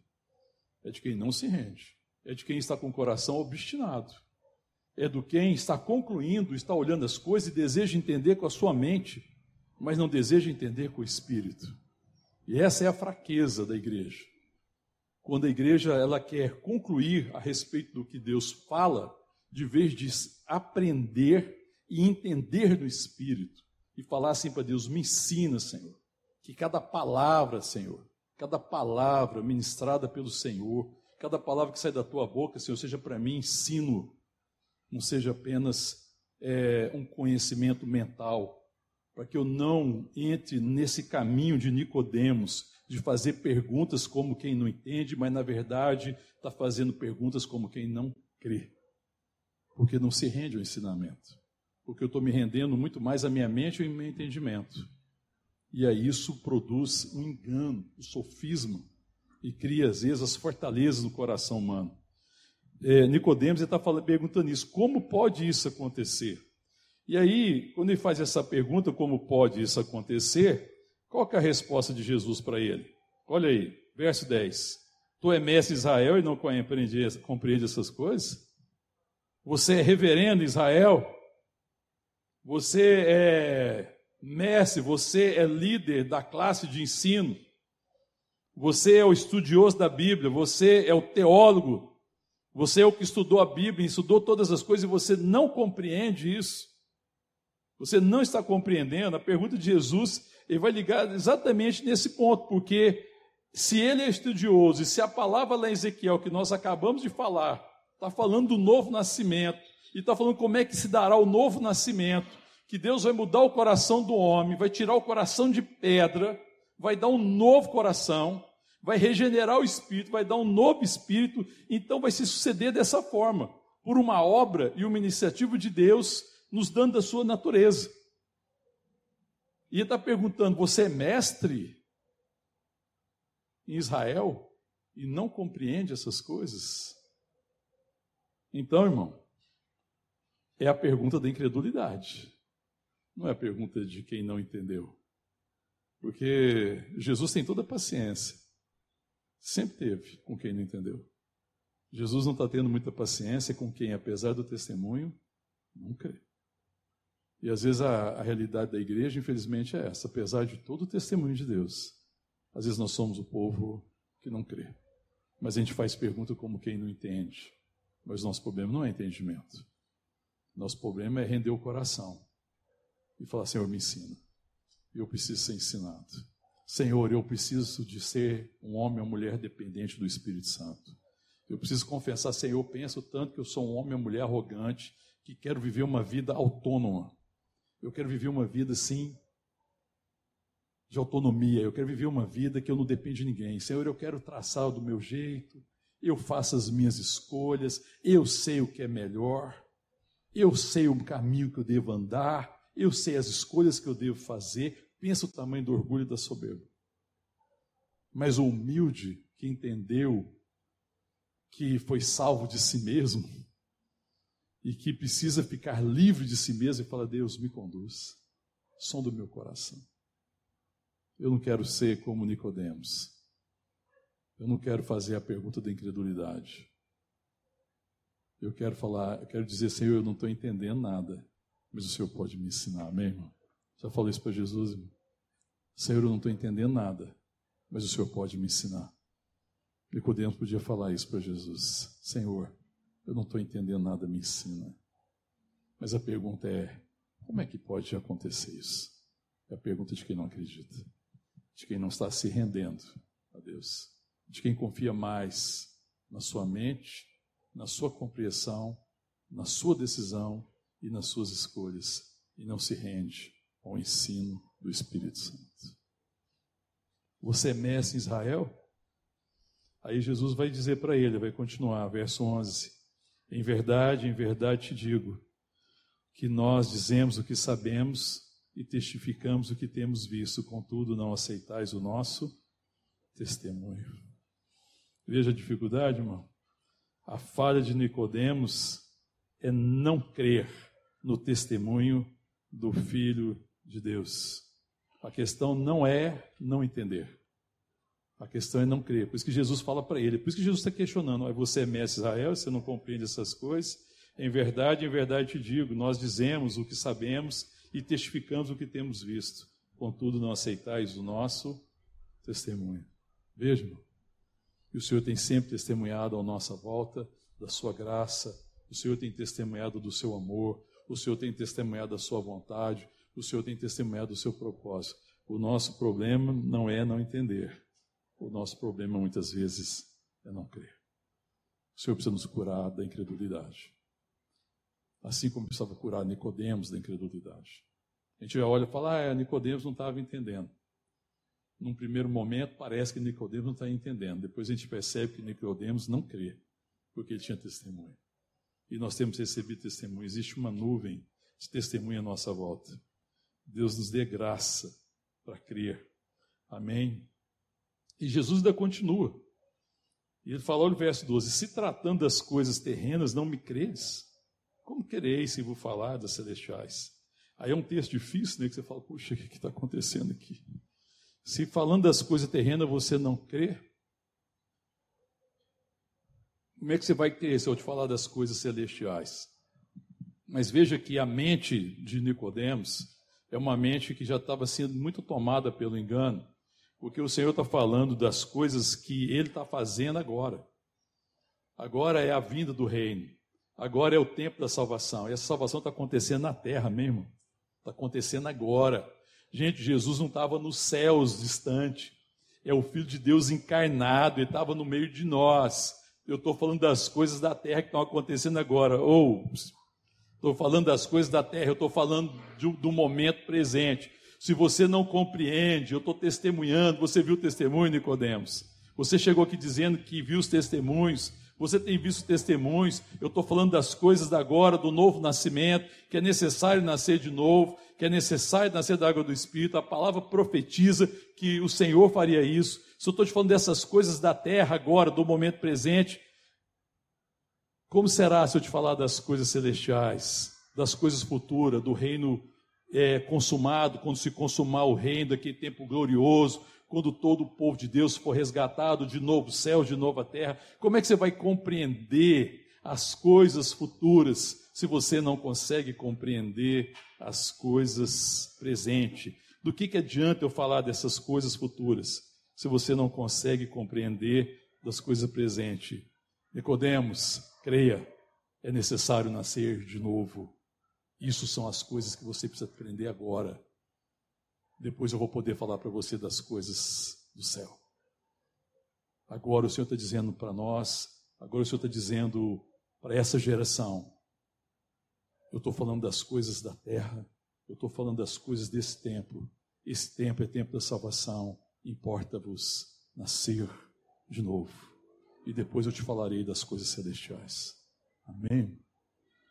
é de quem não se rende, é de quem está com o coração obstinado, é do quem está concluindo, está olhando as coisas e deseja entender com a sua mente, mas não deseja entender com o espírito. E essa é a fraqueza da igreja. Quando a igreja ela quer concluir a respeito do que Deus fala, de vez de aprender e entender do espírito e falar assim para Deus: "Me ensina, Senhor que cada palavra, Senhor, cada palavra ministrada pelo Senhor, cada palavra que sai da tua boca, Senhor, seja para mim ensino, não seja apenas é, um conhecimento mental, para que eu não entre nesse caminho de Nicodemos, de fazer perguntas como quem não entende, mas na verdade está fazendo perguntas como quem não crê, porque não se rende ao ensinamento, porque eu estou me rendendo muito mais à minha mente e ao meu entendimento. E aí isso produz um engano, um sofisma, e cria, às vezes, as fortalezas no coração humano. É, Nicodemos está perguntando isso, como pode isso acontecer? E aí, quando ele faz essa pergunta, como pode isso acontecer, qual é a resposta de Jesus para ele? Olha aí, verso 10. Tu é mestre Israel e não compreende, compreende essas coisas? Você é reverendo Israel? Você é Mestre, você é líder da classe de ensino, você é o estudioso da Bíblia, você é o teólogo, você é o que estudou a Bíblia, estudou todas as coisas e você não compreende isso. Você não está compreendendo. A pergunta de Jesus, ele vai ligar exatamente nesse ponto, porque se ele é estudioso e se a palavra lá em Ezequiel que nós acabamos de falar, está falando do novo nascimento, e está falando como é que se dará o novo nascimento, que Deus vai mudar o coração do homem, vai tirar o coração de pedra, vai dar um novo coração, vai regenerar o espírito, vai dar um novo espírito, então vai se suceder dessa forma, por uma obra e uma iniciativa de Deus nos dando a sua natureza. E ele está perguntando: você é mestre em Israel e não compreende essas coisas? Então, irmão, é a pergunta da incredulidade. Não é a pergunta de quem não entendeu. Porque Jesus tem toda a paciência. Sempre teve com quem não entendeu. Jesus não está tendo muita paciência com quem, apesar do testemunho, não crê. E às vezes a, a, realidade da igreja, infelizmente, é essa. Apesar de todo o testemunho de Deus, às vezes nós somos o povo que não crê. Mas a gente faz pergunta como quem não entende. Mas nosso problema não é entendimento. Nosso problema é render o coração e falar: Senhor, me ensina. Eu preciso ser ensinado. Senhor, eu preciso de ser um homem ou mulher dependente do Espírito Santo. Eu preciso confessar, Senhor, eu penso tanto que eu sou um homem ou mulher arrogante, que quero viver uma vida autônoma. Eu quero viver uma vida, assim, de autonomia. Eu quero viver uma vida que eu não dependo de ninguém. Senhor, eu quero traçar do meu jeito. Eu faço as minhas escolhas. Eu sei o que é melhor. Eu sei o caminho que eu devo andar. Eu sei as escolhas que eu devo fazer. Pensa o tamanho do orgulho e da soberba. Mas o humilde que entendeu que foi salvo de si mesmo, e que precisa ficar livre de si mesmo e fala: Deus, me conduz, som do meu coração. Eu não quero ser como Nicodemos. Eu não quero fazer a pergunta da incredulidade. Eu quero falar, eu quero dizer, Senhor, eu não estou entendendo nada, mas o Senhor pode me ensinar, amém, irmão? Já falou isso para Jesus, irmão? Senhor, eu não estou entendendo nada, mas o Senhor pode me ensinar. Nicodemos podia falar isso para Jesus. Senhor, eu não estou entendendo nada, me ensina. Mas a pergunta é: como é que pode acontecer isso? É a pergunta de quem não acredita, de quem não está se rendendo a Deus, de quem confia mais na sua mente, na sua compreensão, na sua decisão e nas suas escolhas, e não se rende ao ensino do Espírito Santo. Você é mestre em Israel? Aí Jesus vai dizer para ele, vai continuar, verso 11: em verdade, em verdade te digo, que nós dizemos o que sabemos e testificamos o que temos visto, contudo não aceitais o nosso testemunho. Veja a dificuldade, irmão. A falha de Nicodemos é não crer no testemunho do Filho de Deus. A questão não é não entender. A questão é não crer. Por isso que Jesus fala para ele. Por isso que Jesus está questionando. Você é mestre Israel, você não compreende essas coisas. Em verdade, em verdade te digo, nós dizemos o que sabemos e testificamos o que temos visto. Contudo, não aceitais o nosso testemunho. Veja, e o Senhor tem sempre testemunhado à nossa volta da sua graça, o Senhor tem testemunhado do seu amor, o Senhor tem testemunhado da sua vontade, o Senhor tem testemunhado do seu propósito. O nosso problema não é não entender, o nosso problema muitas vezes é não crer. O Senhor precisa nos curar da incredulidade. Assim como precisava curar Nicodemos da incredulidade. A gente olha e fala, ah, Nicodemos não estava entendendo. Num primeiro momento parece que Nicodemos não está entendendo. Depois a gente percebe que Nicodemos não crê, porque ele tinha testemunho. E nós temos recebido testemunho. Existe uma nuvem de testemunho à nossa volta. Deus nos dê graça para crer. Amém. E Jesus ainda continua. E ele fala, olha o verso 12: Se tratando das coisas terrenas, não me credes, como quereis se vos falar das celestiais? Aí é um texto difícil, né? Que você fala, puxa, o que está acontecendo aqui? Se falando das coisas terrenas você não crê, como é que você vai crer se eu te falar das coisas celestiais? Mas veja que a mente de Nicodemos é uma mente que já estava sendo muito tomada pelo engano porque o Senhor está falando das coisas que Ele está fazendo agora. Agora é a vinda do reino. Agora é o tempo da salvação. E essa salvação está acontecendo na terra mesmo. Está acontecendo agora. Gente, Jesus não estava nos céus distante. É o Filho de Deus encarnado. Ele estava no meio de nós. Eu estou falando das coisas da terra que estão acontecendo agora. Ou estou falando das coisas da terra. Eu estou falando do momento presente. Se você não compreende, eu estou testemunhando, você viu o testemunho, Nicodemos? Você chegou aqui dizendo que viu os testemunhos, você tem visto testemunhos, eu estou falando das coisas da agora, do novo nascimento, que é necessário nascer de novo, que é necessário nascer da água do Espírito, a palavra profetiza que o Senhor faria isso. Se eu estou te falando dessas coisas da terra agora, do momento presente, como será se eu te falar das coisas celestiais, das coisas futuras, do reino é, consumado, quando se consumar o reino, daquele tempo glorioso, quando todo o povo de Deus for resgatado de novo céu, de nova terra, como é que você vai compreender as coisas futuras se você não consegue compreender as coisas presentes? Do que, que adianta eu falar dessas coisas futuras se você não consegue compreender das coisas presentes? Nicodemos, creia, é necessário nascer de novo. Isso são as coisas que você precisa aprender agora. Depois eu vou poder falar para você das coisas do céu. Agora o Senhor está dizendo para nós, agora o Senhor está dizendo para essa geração: eu estou falando das coisas da terra, eu estou falando das coisas desse tempo. Esse tempo é tempo da salvação. Importa-vos nascer de novo. E depois eu te falarei das coisas celestiais. Amém?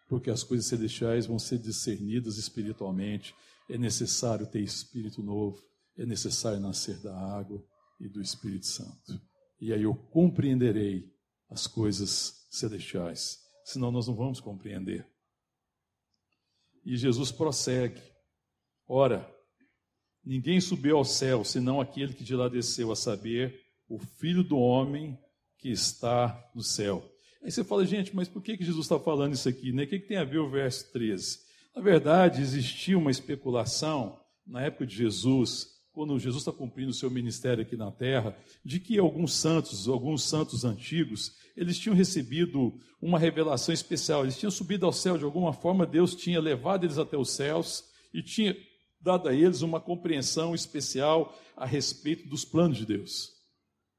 Porque as coisas celestiais vão ser discernidas espiritualmente é necessário ter espírito novo, é necessário nascer da água e do Espírito Santo. E aí eu compreenderei as coisas celestiais, senão nós não vamos compreender. E Jesus prossegue: Ora, ninguém subiu ao céu senão aquele que de lá desceu, a saber, o Filho do Homem que está no céu. Aí você fala, gente, mas por que, que Jesus está falando isso aqui? Né? O que, que tem a ver o verso 13? Na verdade, existia uma especulação na época de Jesus, quando Jesus está cumprindo o seu ministério aqui na terra, de que alguns santos, alguns santos antigos, eles tinham recebido uma revelação especial, eles tinham subido ao céu de alguma forma, Deus tinha levado eles até os céus e tinha dado a eles uma compreensão especial a respeito dos planos de Deus.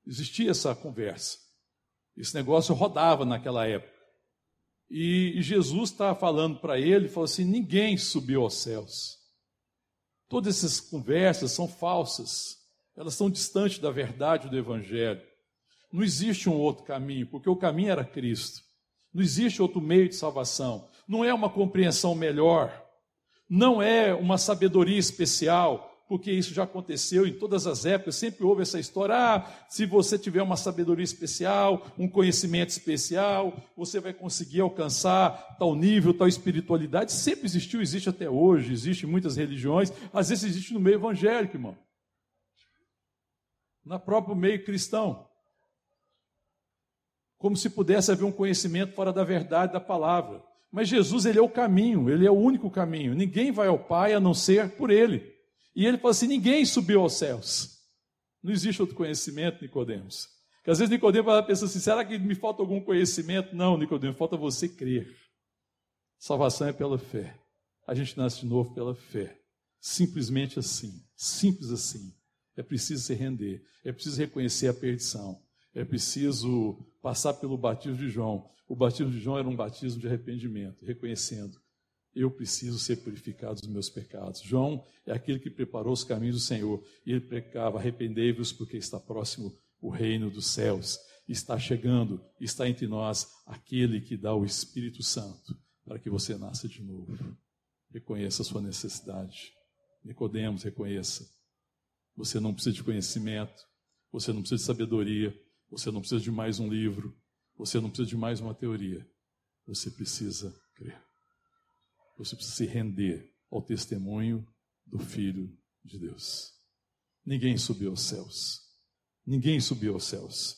Existia essa conversa. Esse negócio rodava naquela época. E Jesus está falando para ele, falou assim: ninguém subiu aos céus. Todas essas conversas são falsas, elas estão distantes da verdade do Evangelho. Não existe um outro caminho, porque o caminho era Cristo. Não existe outro meio de salvação. Não é uma compreensão melhor, não é uma sabedoria especial, porque isso já aconteceu em todas as épocas, sempre houve essa história: ah, se você tiver uma sabedoria especial, um conhecimento especial, você vai conseguir alcançar tal nível, tal espiritualidade. Sempre existiu, existe até hoje, existe em muitas religiões, às vezes existe no meio evangélico, irmão, na próprio meio cristão. Como se pudesse haver um conhecimento fora da verdade da palavra. Mas Jesus, ele é o caminho, ele é o único caminho. Ninguém vai ao Pai a não ser por ele. E ele falou assim: ninguém subiu aos céus. Não existe outro conhecimento, Nicodemos. Porque às vezes Nicodemos vai pensar assim: será que me falta algum conhecimento? Não, Nicodemos, falta você crer. Salvação é pela fé. A gente nasce de novo pela fé. Simplesmente assim. Simples assim. É preciso se render. É preciso reconhecer a perdição. É preciso passar pelo batismo de João. O batismo de João era um batismo de arrependimento, reconhecendo eu preciso ser purificado dos meus pecados. João é aquele que preparou os caminhos do Senhor. E ele pregava: arrependei-vos, porque está próximo o reino dos céus. Está chegando, está entre nós aquele que dá o Espírito Santo para que você nasça de novo. Reconheça a sua necessidade. Nicodemos, reconheça. Você não precisa de conhecimento, você não precisa de sabedoria, você não precisa de mais um livro, você não precisa de mais uma teoria. Você precisa crer. Você precisa se render ao testemunho do Filho de Deus. Ninguém subiu aos céus. Ninguém subiu aos céus.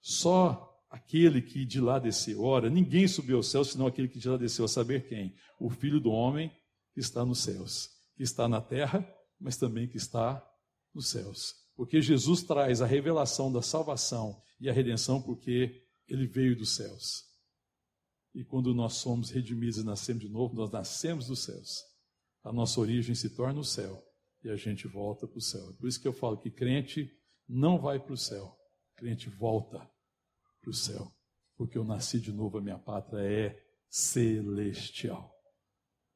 Só aquele que de lá desceu. Ora, ninguém subiu aos céus senão aquele que de lá desceu, a saber quem? O Filho do Homem que está nos céus, que está na terra, mas também que está nos céus. Porque Jesus traz a revelação da salvação e a redenção porque ele veio dos céus. E quando nós somos redimidos e nascemos de novo, nós nascemos dos céus. A nossa origem se torna o céu e a gente volta para o céu. É por isso que eu falo que crente não vai para o céu, crente volta para o céu, porque eu nasci de novo, a minha pátria é celestial.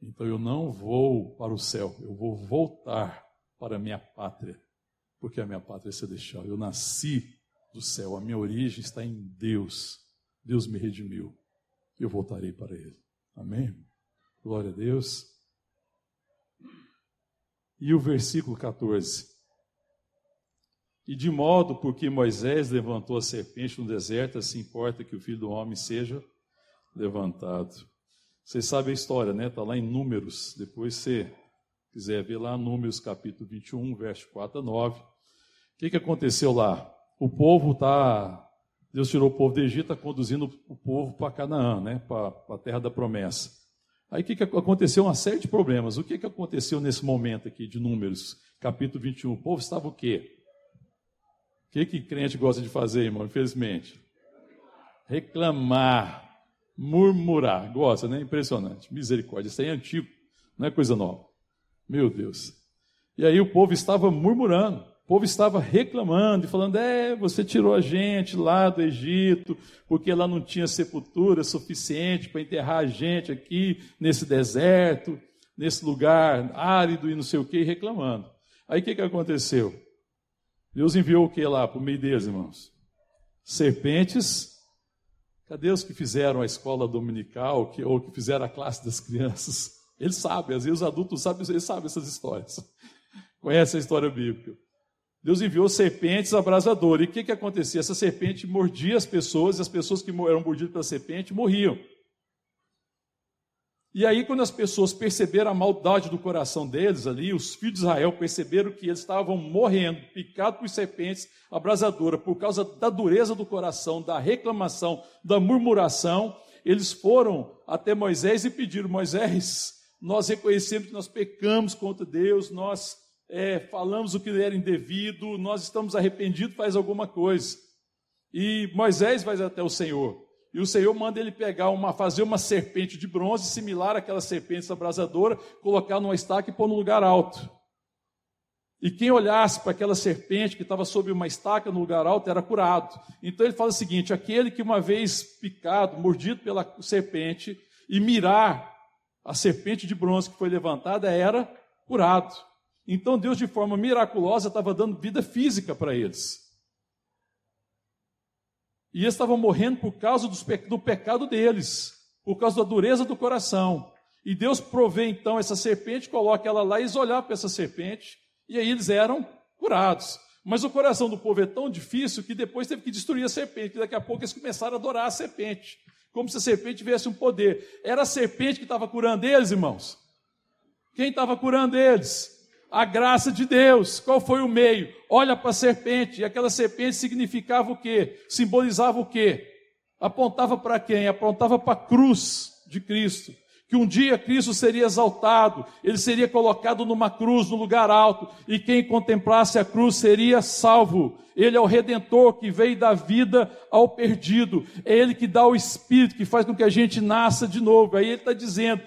Então eu não vou para o céu, eu vou voltar para a minha pátria, porque a minha pátria é celestial. Eu nasci do céu, a minha origem está em Deus. Deus me redimiu eu voltarei para ele. Amém? Glória a Deus. E o versículo 14. E de modo porque Moisés levantou a serpente no deserto, assim importa que o filho do homem seja levantado. Vocês sabem a história, né? Está lá em Números. Depois você quiser ver lá, Números capítulo 21, verso 4 a 9. O que, que aconteceu lá? O povo está. Deus tirou o povo do Egito, está conduzindo o povo para Canaã, né? para a terra da promessa. Aí o que, que aconteceu? Uma série de problemas. O que, que aconteceu nesse momento aqui de Números, capítulo 21? O povo estava o quê? O que, que crente gosta de fazer, irmão? Infelizmente. Reclamar, murmurar. Gosta, né? Impressionante. Misericórdia. Isso aí é antigo, não é coisa nova. Meu Deus. E aí o povo estava murmurando, povo estava reclamando e falando: é, você tirou a gente lá do Egito, porque lá não tinha sepultura suficiente para enterrar a gente aqui nesse deserto, nesse lugar árido e não sei o que, reclamando. Aí o que, que aconteceu? Deus enviou o que lá para o meio deles, irmãos? Serpentes. Cadê os que fizeram a escola dominical que, ou que fizeram a classe das crianças? Ele sabe, às vezes os adultos sabem, eles sabem essas histórias. Conhece a história bíblica. Deus enviou serpentes abrasadoras. E o que, que acontecia? Essa serpente mordia as pessoas, e as pessoas que eram mordidas pela serpente morriam. E aí, quando as pessoas perceberam a maldade do coração deles ali, os filhos de Israel perceberam que eles estavam morrendo, picados por serpentes abrasadoras, por causa da dureza do coração, da reclamação, da murmuração, eles foram até Moisés e pediram: Moisés, nós reconhecemos que nós pecamos contra Deus, nós é, falamos o que era indevido, nós estamos arrependidos, faz alguma coisa. E Moisés vai até o Senhor. E o Senhor manda ele pegar uma, fazer uma serpente de bronze, similar àquela serpente abrasadora, colocar numa estaca e pôr no lugar alto. E quem olhasse para aquela serpente que estava sob uma estaca no lugar alto era curado. Então ele fala o seguinte: aquele que uma vez picado, mordido pela serpente, e mirar a serpente de bronze que foi levantada era curado. Então Deus, de forma miraculosa, estava dando vida física para eles. E eles estavam morrendo por causa do pecado deles, por causa da dureza do coração. E Deus provê então essa serpente, coloca ela lá e eles olharam para essa serpente, e aí eles eram curados. Mas o coração do povo é tão difícil que depois teve que destruir a serpente, daqui a pouco eles começaram a adorar a serpente como se a serpente tivesse um poder. Era a serpente que estava curando eles, irmãos. Quem estava curando eles? A graça de Deus. Qual foi o meio? Olha para a serpente, e aquela serpente significava o quê? Simbolizava o quê? Apontava para quem? Apontava para a cruz de Cristo que um dia Cristo seria exaltado, ele seria colocado numa cruz, no lugar alto, e quem contemplasse a cruz seria salvo. Ele é o redentor que veio da vida ao perdido, é ele que dá o espírito, que faz com que a gente nasça de novo. Aí ele está dizendo,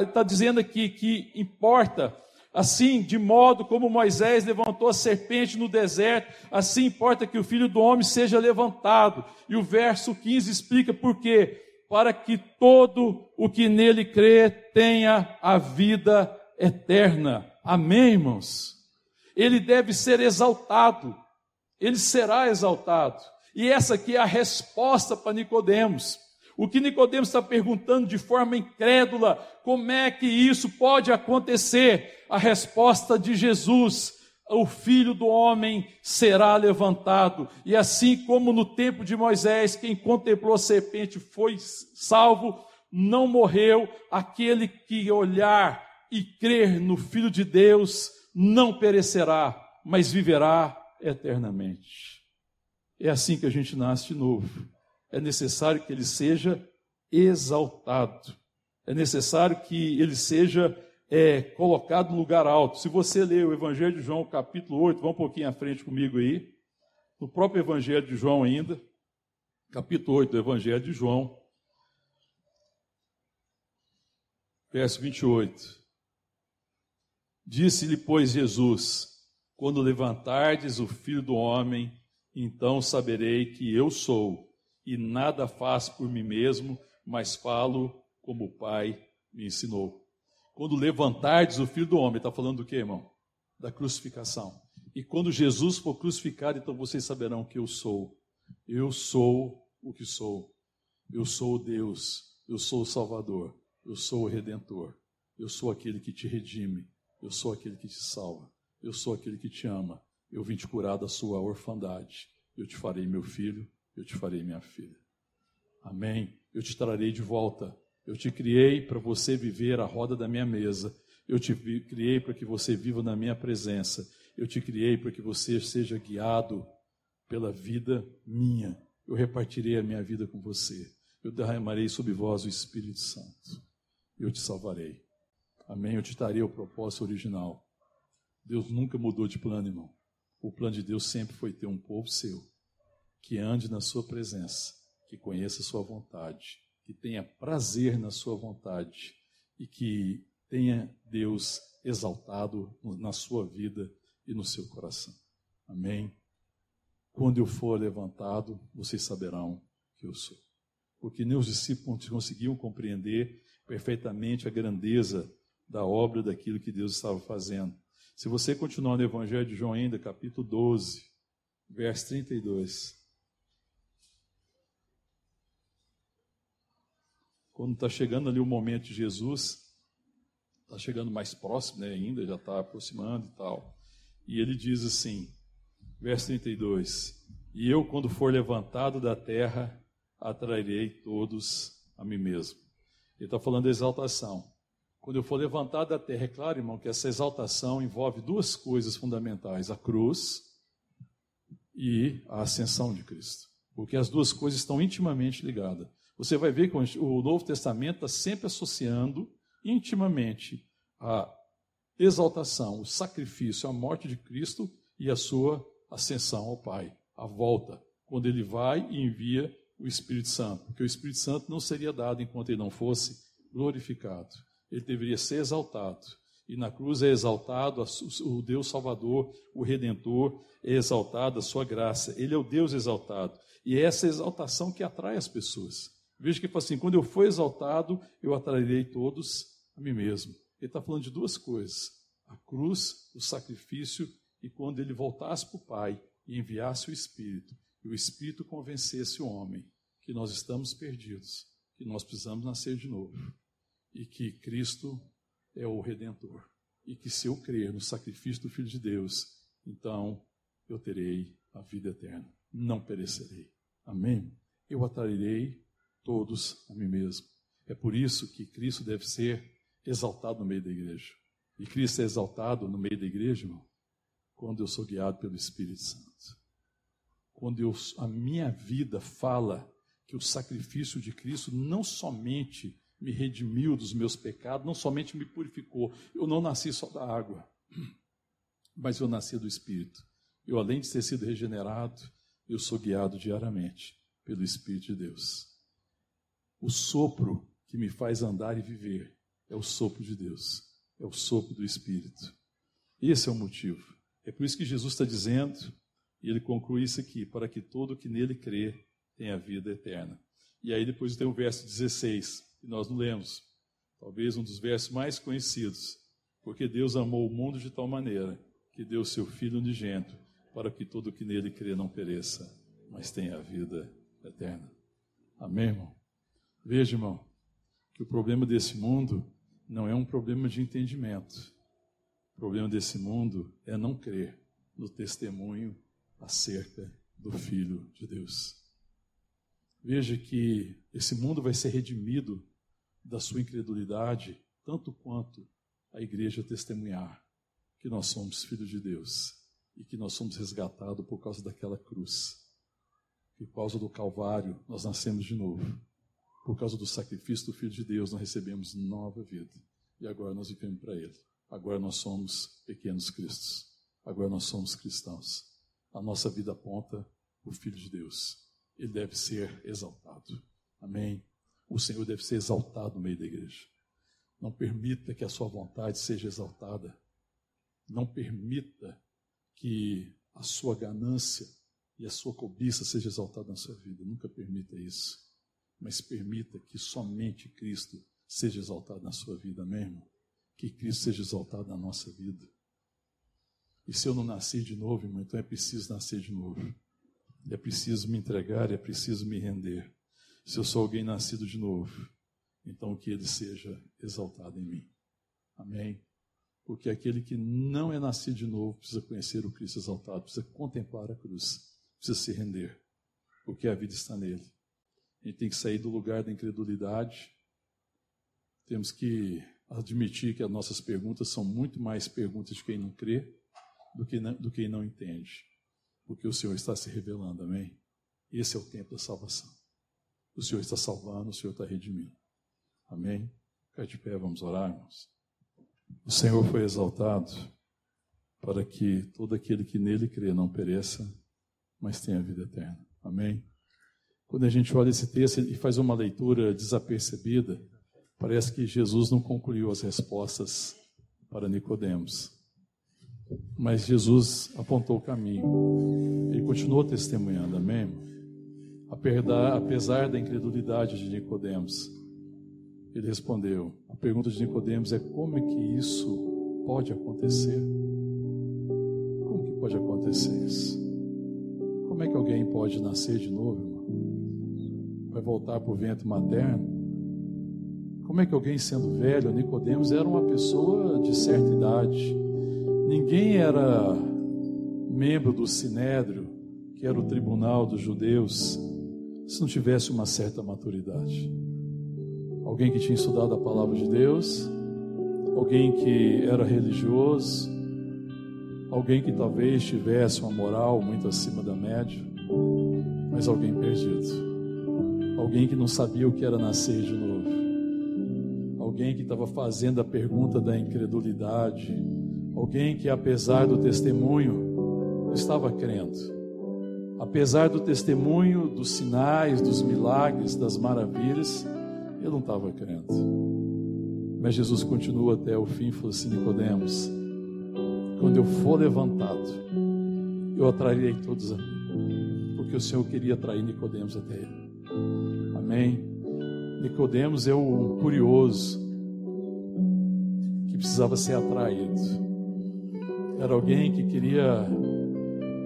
está dizendo aqui que importa Assim, de modo como Moisés levantou a serpente no deserto, assim importa que o filho do homem seja levantado. E o verso 15 explica por quê para que todo o que nele crê tenha a vida eterna. Amém, irmãos? Ele deve ser exaltado, ele será exaltado. E essa aqui é a resposta para Nicodemos. O que Nicodemos está perguntando de forma incrédula, como é que isso pode acontecer? A resposta de Jesus o filho do homem será levantado. E assim como no tempo de Moisés, quem contemplou a serpente foi salvo, não morreu, aquele que olhar e crer no Filho de Deus não perecerá, mas viverá eternamente. É assim que a gente nasce de novo. É necessário que ele seja exaltado. É necessário que ele seja é colocado no lugar alto. Se você ler o Evangelho de João, capítulo 8, vá um pouquinho à frente comigo aí. No próprio Evangelho de João ainda, capítulo 8 do Evangelho de João, verso 28. Disse-lhe, pois, Jesus: Quando levantardes o filho do homem, então saberei que eu sou, e nada faço por mim mesmo, mas falo como o Pai me ensinou. Quando levantardes o filho do homem, está falando do que, irmão? Da crucificação. E quando Jesus for crucificado, então vocês saberão que eu sou. Eu sou o que sou. Eu sou o Deus. Eu sou o Salvador. Eu sou o Redentor. Eu sou aquele que te redime. Eu sou aquele que te salva. Eu sou aquele que te ama. Eu vim te curar da sua orfandade. Eu te farei meu filho. Eu te farei minha filha. Amém. Eu te trarei de volta eu te criei para você viver a roda da minha mesa. Eu te criei para que você viva na minha presença. Eu te criei para que você seja guiado pela vida minha. Eu repartirei a minha vida com você. Eu derramarei sobre vós o Espírito Santo. Eu te salvarei. Amém. Eu te darei o propósito original. Deus nunca mudou de plano, irmão. O plano de Deus sempre foi ter um povo seu que ande na sua presença, que conheça a sua vontade, que tenha prazer na sua vontade e que tenha Deus exaltado na sua vida e no seu coração. Amém. Quando eu for levantado, vocês saberão que eu sou. Porque nem os discípulos conseguiam compreender perfeitamente a grandeza da obra daquilo que Deus estava fazendo. Se você continuar no Evangelho de João ainda, capítulo 12, verso 32. Quando está chegando ali o momento de Jesus, está chegando mais próximo né, ainda, já está aproximando e tal. E ele diz assim, verso 32: E eu, quando for levantado da terra, atrairei todos a mim mesmo. Ele está falando da exaltação. Quando eu for levantado da terra, é claro, irmão, que essa exaltação envolve duas coisas fundamentais: a cruz e a ascensão de Cristo. Porque as duas coisas estão intimamente ligadas. Você vai ver que o Novo Testamento está sempre associando intimamente a exaltação, o sacrifício, a morte de Cristo e a sua ascensão ao Pai, a volta, quando ele vai e envia o Espírito Santo. Porque o Espírito Santo não seria dado enquanto ele não fosse glorificado ele deveria ser exaltado. E na cruz é exaltado o Deus Salvador, o Redentor, é exaltado a sua graça. Ele é o Deus exaltado. E é essa exaltação que atrai as pessoas. Veja que ele fala assim: quando eu for exaltado, eu atrairei todos a mim mesmo. Ele está falando de duas coisas: a cruz, o sacrifício, e quando ele voltasse para o Pai e enviasse o Espírito, e o Espírito convencesse o homem que nós estamos perdidos, que nós precisamos nascer de novo e que Cristo é o Redentor. E que se eu crer no sacrifício do Filho de Deus, então eu terei a vida eterna. Não perecerei. Amém? Eu atrairei todos a mim mesmo. É por isso que Cristo deve ser exaltado no meio da igreja. E Cristo é exaltado no meio da igreja, irmão, quando eu sou guiado pelo Espírito Santo. Quando eu, a minha vida fala que o sacrifício de Cristo não somente me redimiu dos meus pecados, não somente me purificou. Eu não nasci só da água, mas eu nasci do Espírito. Eu, além de ter sido regenerado, eu sou guiado diariamente pelo Espírito de Deus. O sopro que me faz andar e viver é o sopro de Deus, é o sopro do Espírito. Esse é o motivo. É por isso que Jesus está dizendo, e ele conclui isso aqui, para que todo que nele crê tenha vida eterna. E aí depois tem o verso 16 e nós não lemos. Talvez um dos versos mais conhecidos. Porque Deus amou o mundo de tal maneira que deu seu Filho unigênito para que todo que nele crê não pereça, mas tenha a vida eterna. Amém, irmão? Veja, irmão, que o problema desse mundo não é um problema de entendimento. O problema desse mundo é não crer no testemunho acerca do Filho de Deus. Veja que esse mundo vai ser redimido da sua incredulidade, tanto quanto a igreja testemunhar que nós somos filhos de Deus e que nós somos resgatados por causa daquela cruz. Por causa do Calvário nós nascemos de novo. Por causa do sacrifício do Filho de Deus nós recebemos nova vida. E agora nós vivemos para Ele. Agora nós somos pequenos cristos. Agora nós somos cristãos. A nossa vida aponta o Filho de Deus. Ele deve ser exaltado. Amém o Senhor deve ser exaltado no meio da igreja. Não permita que a sua vontade seja exaltada. Não permita que a sua ganância e a sua cobiça seja exaltada na sua vida. Nunca permita isso. Mas permita que somente Cristo seja exaltado na sua vida mesmo. Que Cristo seja exaltado na nossa vida. E se eu não nascer de novo, irmão, então é preciso nascer de novo. É preciso me entregar, é preciso me render. Se eu sou alguém nascido de novo, então que ele seja exaltado em mim. Amém? Porque aquele que não é nascido de novo precisa conhecer o Cristo exaltado, precisa contemplar a cruz, precisa se render, porque a vida está nele. A gente tem que sair do lugar da incredulidade, temos que admitir que as nossas perguntas são muito mais perguntas de quem não crê do que não, do que não entende. Porque o Senhor está se revelando, amém? Esse é o tempo da salvação. O Senhor está salvando, o Senhor está redimindo. Amém? Ficar de pé, vamos orar, irmãos. O Senhor foi exaltado para que todo aquele que nele crê não pereça, mas tenha vida eterna. Amém? Quando a gente olha esse texto e faz uma leitura desapercebida, parece que Jesus não concluiu as respostas para Nicodemos. Mas Jesus apontou o caminho. Ele continuou testemunhando, amém? Apesar da incredulidade de Nicodemos, ele respondeu. A pergunta de Nicodemos é como é que isso pode acontecer? Como que pode acontecer isso? Como é que alguém pode nascer de novo, irmão? Vai voltar para o vento materno? Como é que alguém sendo velho, Nicodemos era uma pessoa de certa idade. Ninguém era membro do Sinédrio, que era o tribunal dos judeus, se não tivesse uma certa maturidade alguém que tinha estudado a palavra de Deus, alguém que era religioso, alguém que talvez tivesse uma moral muito acima da média, mas alguém perdido, alguém que não sabia o que era nascer de novo, alguém que estava fazendo a pergunta da incredulidade, alguém que, apesar do testemunho, estava crendo. Apesar do testemunho, dos sinais, dos milagres, das maravilhas, eu não estava crendo. Mas Jesus continua até o fim e falou assim: Nicodemos, quando eu for levantado, eu atrairei todos a mim, porque o Senhor queria atrair Nicodemos até ele. Amém. Nicodemos é o curioso que precisava ser atraído. Era alguém que queria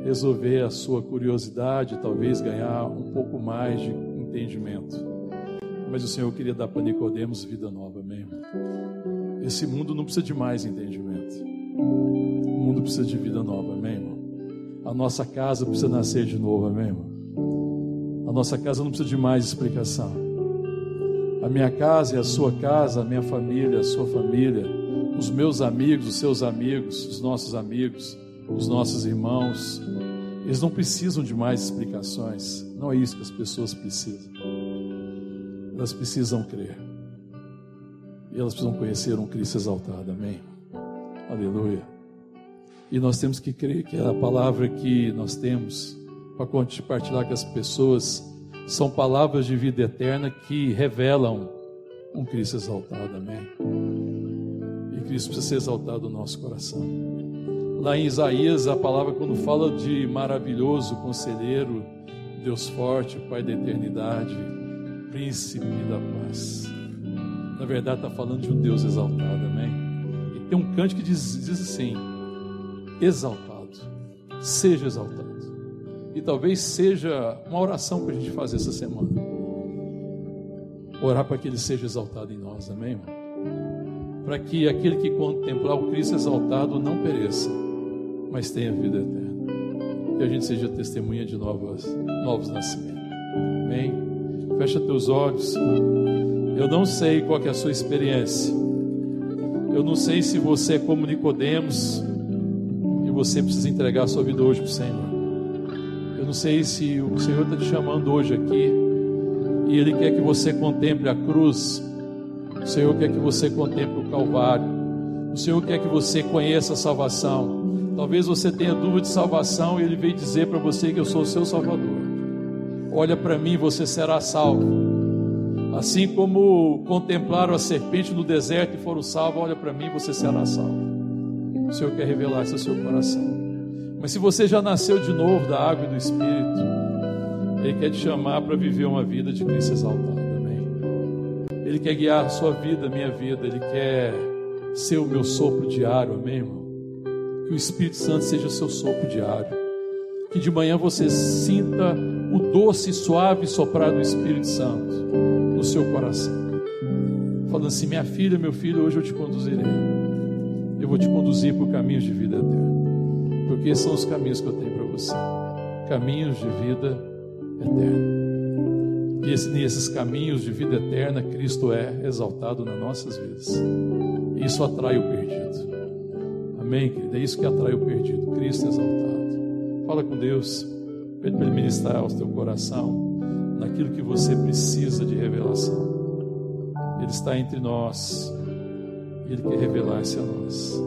resolver a sua curiosidade, talvez ganhar um pouco mais de entendimento. Mas o Senhor queria dar para Nicodemos vida nova, amém? Esse mundo não precisa de mais entendimento. O mundo precisa de vida nova, amém, irmão? A nossa casa precisa nascer de novo, amém, irmão? Nossa casa não precisa de mais explicação. A minha casa é a sua casa, a minha família, a sua família, os meus amigos, os seus amigos, os nossos amigos, os nossos irmãos, eles não precisam de mais explicações. Não é isso que as pessoas precisam elas precisam crer. E elas precisam conhecer um Cristo exaltado. Amém. Aleluia. E nós temos que crer que a palavra que nós temos para compartilhar com as pessoas são palavras de vida eterna que revelam um Cristo exaltado. Amém. E Cristo precisa ser exaltado no nosso coração. Lá em Isaías, a palavra, quando fala de maravilhoso conselheiro, Deus forte, Pai da eternidade, príncipe da paz. Na verdade, está falando de um Deus exaltado, amém? E tem um cântico que diz, diz assim: exaltado, seja exaltado. E talvez seja uma oração para a gente fazer essa semana. Orar para que Ele seja exaltado em nós, amém, irmão? Para que aquele que contemplar o Cristo exaltado não pereça, mas tenha vida eterna. Que a gente seja testemunha de novos, novos nascimentos. Amém? Fecha teus olhos. Eu não sei qual é a sua experiência. Eu não sei se você é como Nicodemos e você precisa entregar a sua vida hoje para o Senhor. Eu não sei se o Senhor está te chamando hoje aqui e Ele quer que você contemple a cruz. O Senhor quer que você contemple o Calvário. O Senhor quer que você conheça a salvação. Talvez você tenha dúvida de salvação e Ele veio dizer para você que eu sou o seu Salvador olha para mim, você será salvo. Assim como contemplaram a serpente no deserto e foram salvos, olha para mim, você será salvo. O Senhor quer revelar isso ao seu coração. Mas se você já nasceu de novo da água e do Espírito, Ele quer te chamar para viver uma vida de Cristo exaltado, amém? Ele quer guiar a sua vida, a minha vida, Ele quer ser o meu sopro diário, amém, irmão? Que o Espírito Santo seja o seu sopro diário. Que de manhã você sinta o doce e suave soprar do Espírito Santo no seu coração. Falando assim: minha filha, meu filho, hoje eu te conduzirei. Eu vou te conduzir por caminhos de vida eterna. Porque esses são os caminhos que eu tenho para você caminhos de vida eterna. E nesses caminhos de vida eterna, Cristo é exaltado nas nossas vidas. Isso atrai o perdido. Amém, querido? É isso que atrai o perdido. Cristo exaltado. Fala com Deus. Pede para Ele ministrar ao teu coração naquilo que você precisa de revelação. Ele está entre nós. Ele quer revelar-se a nós.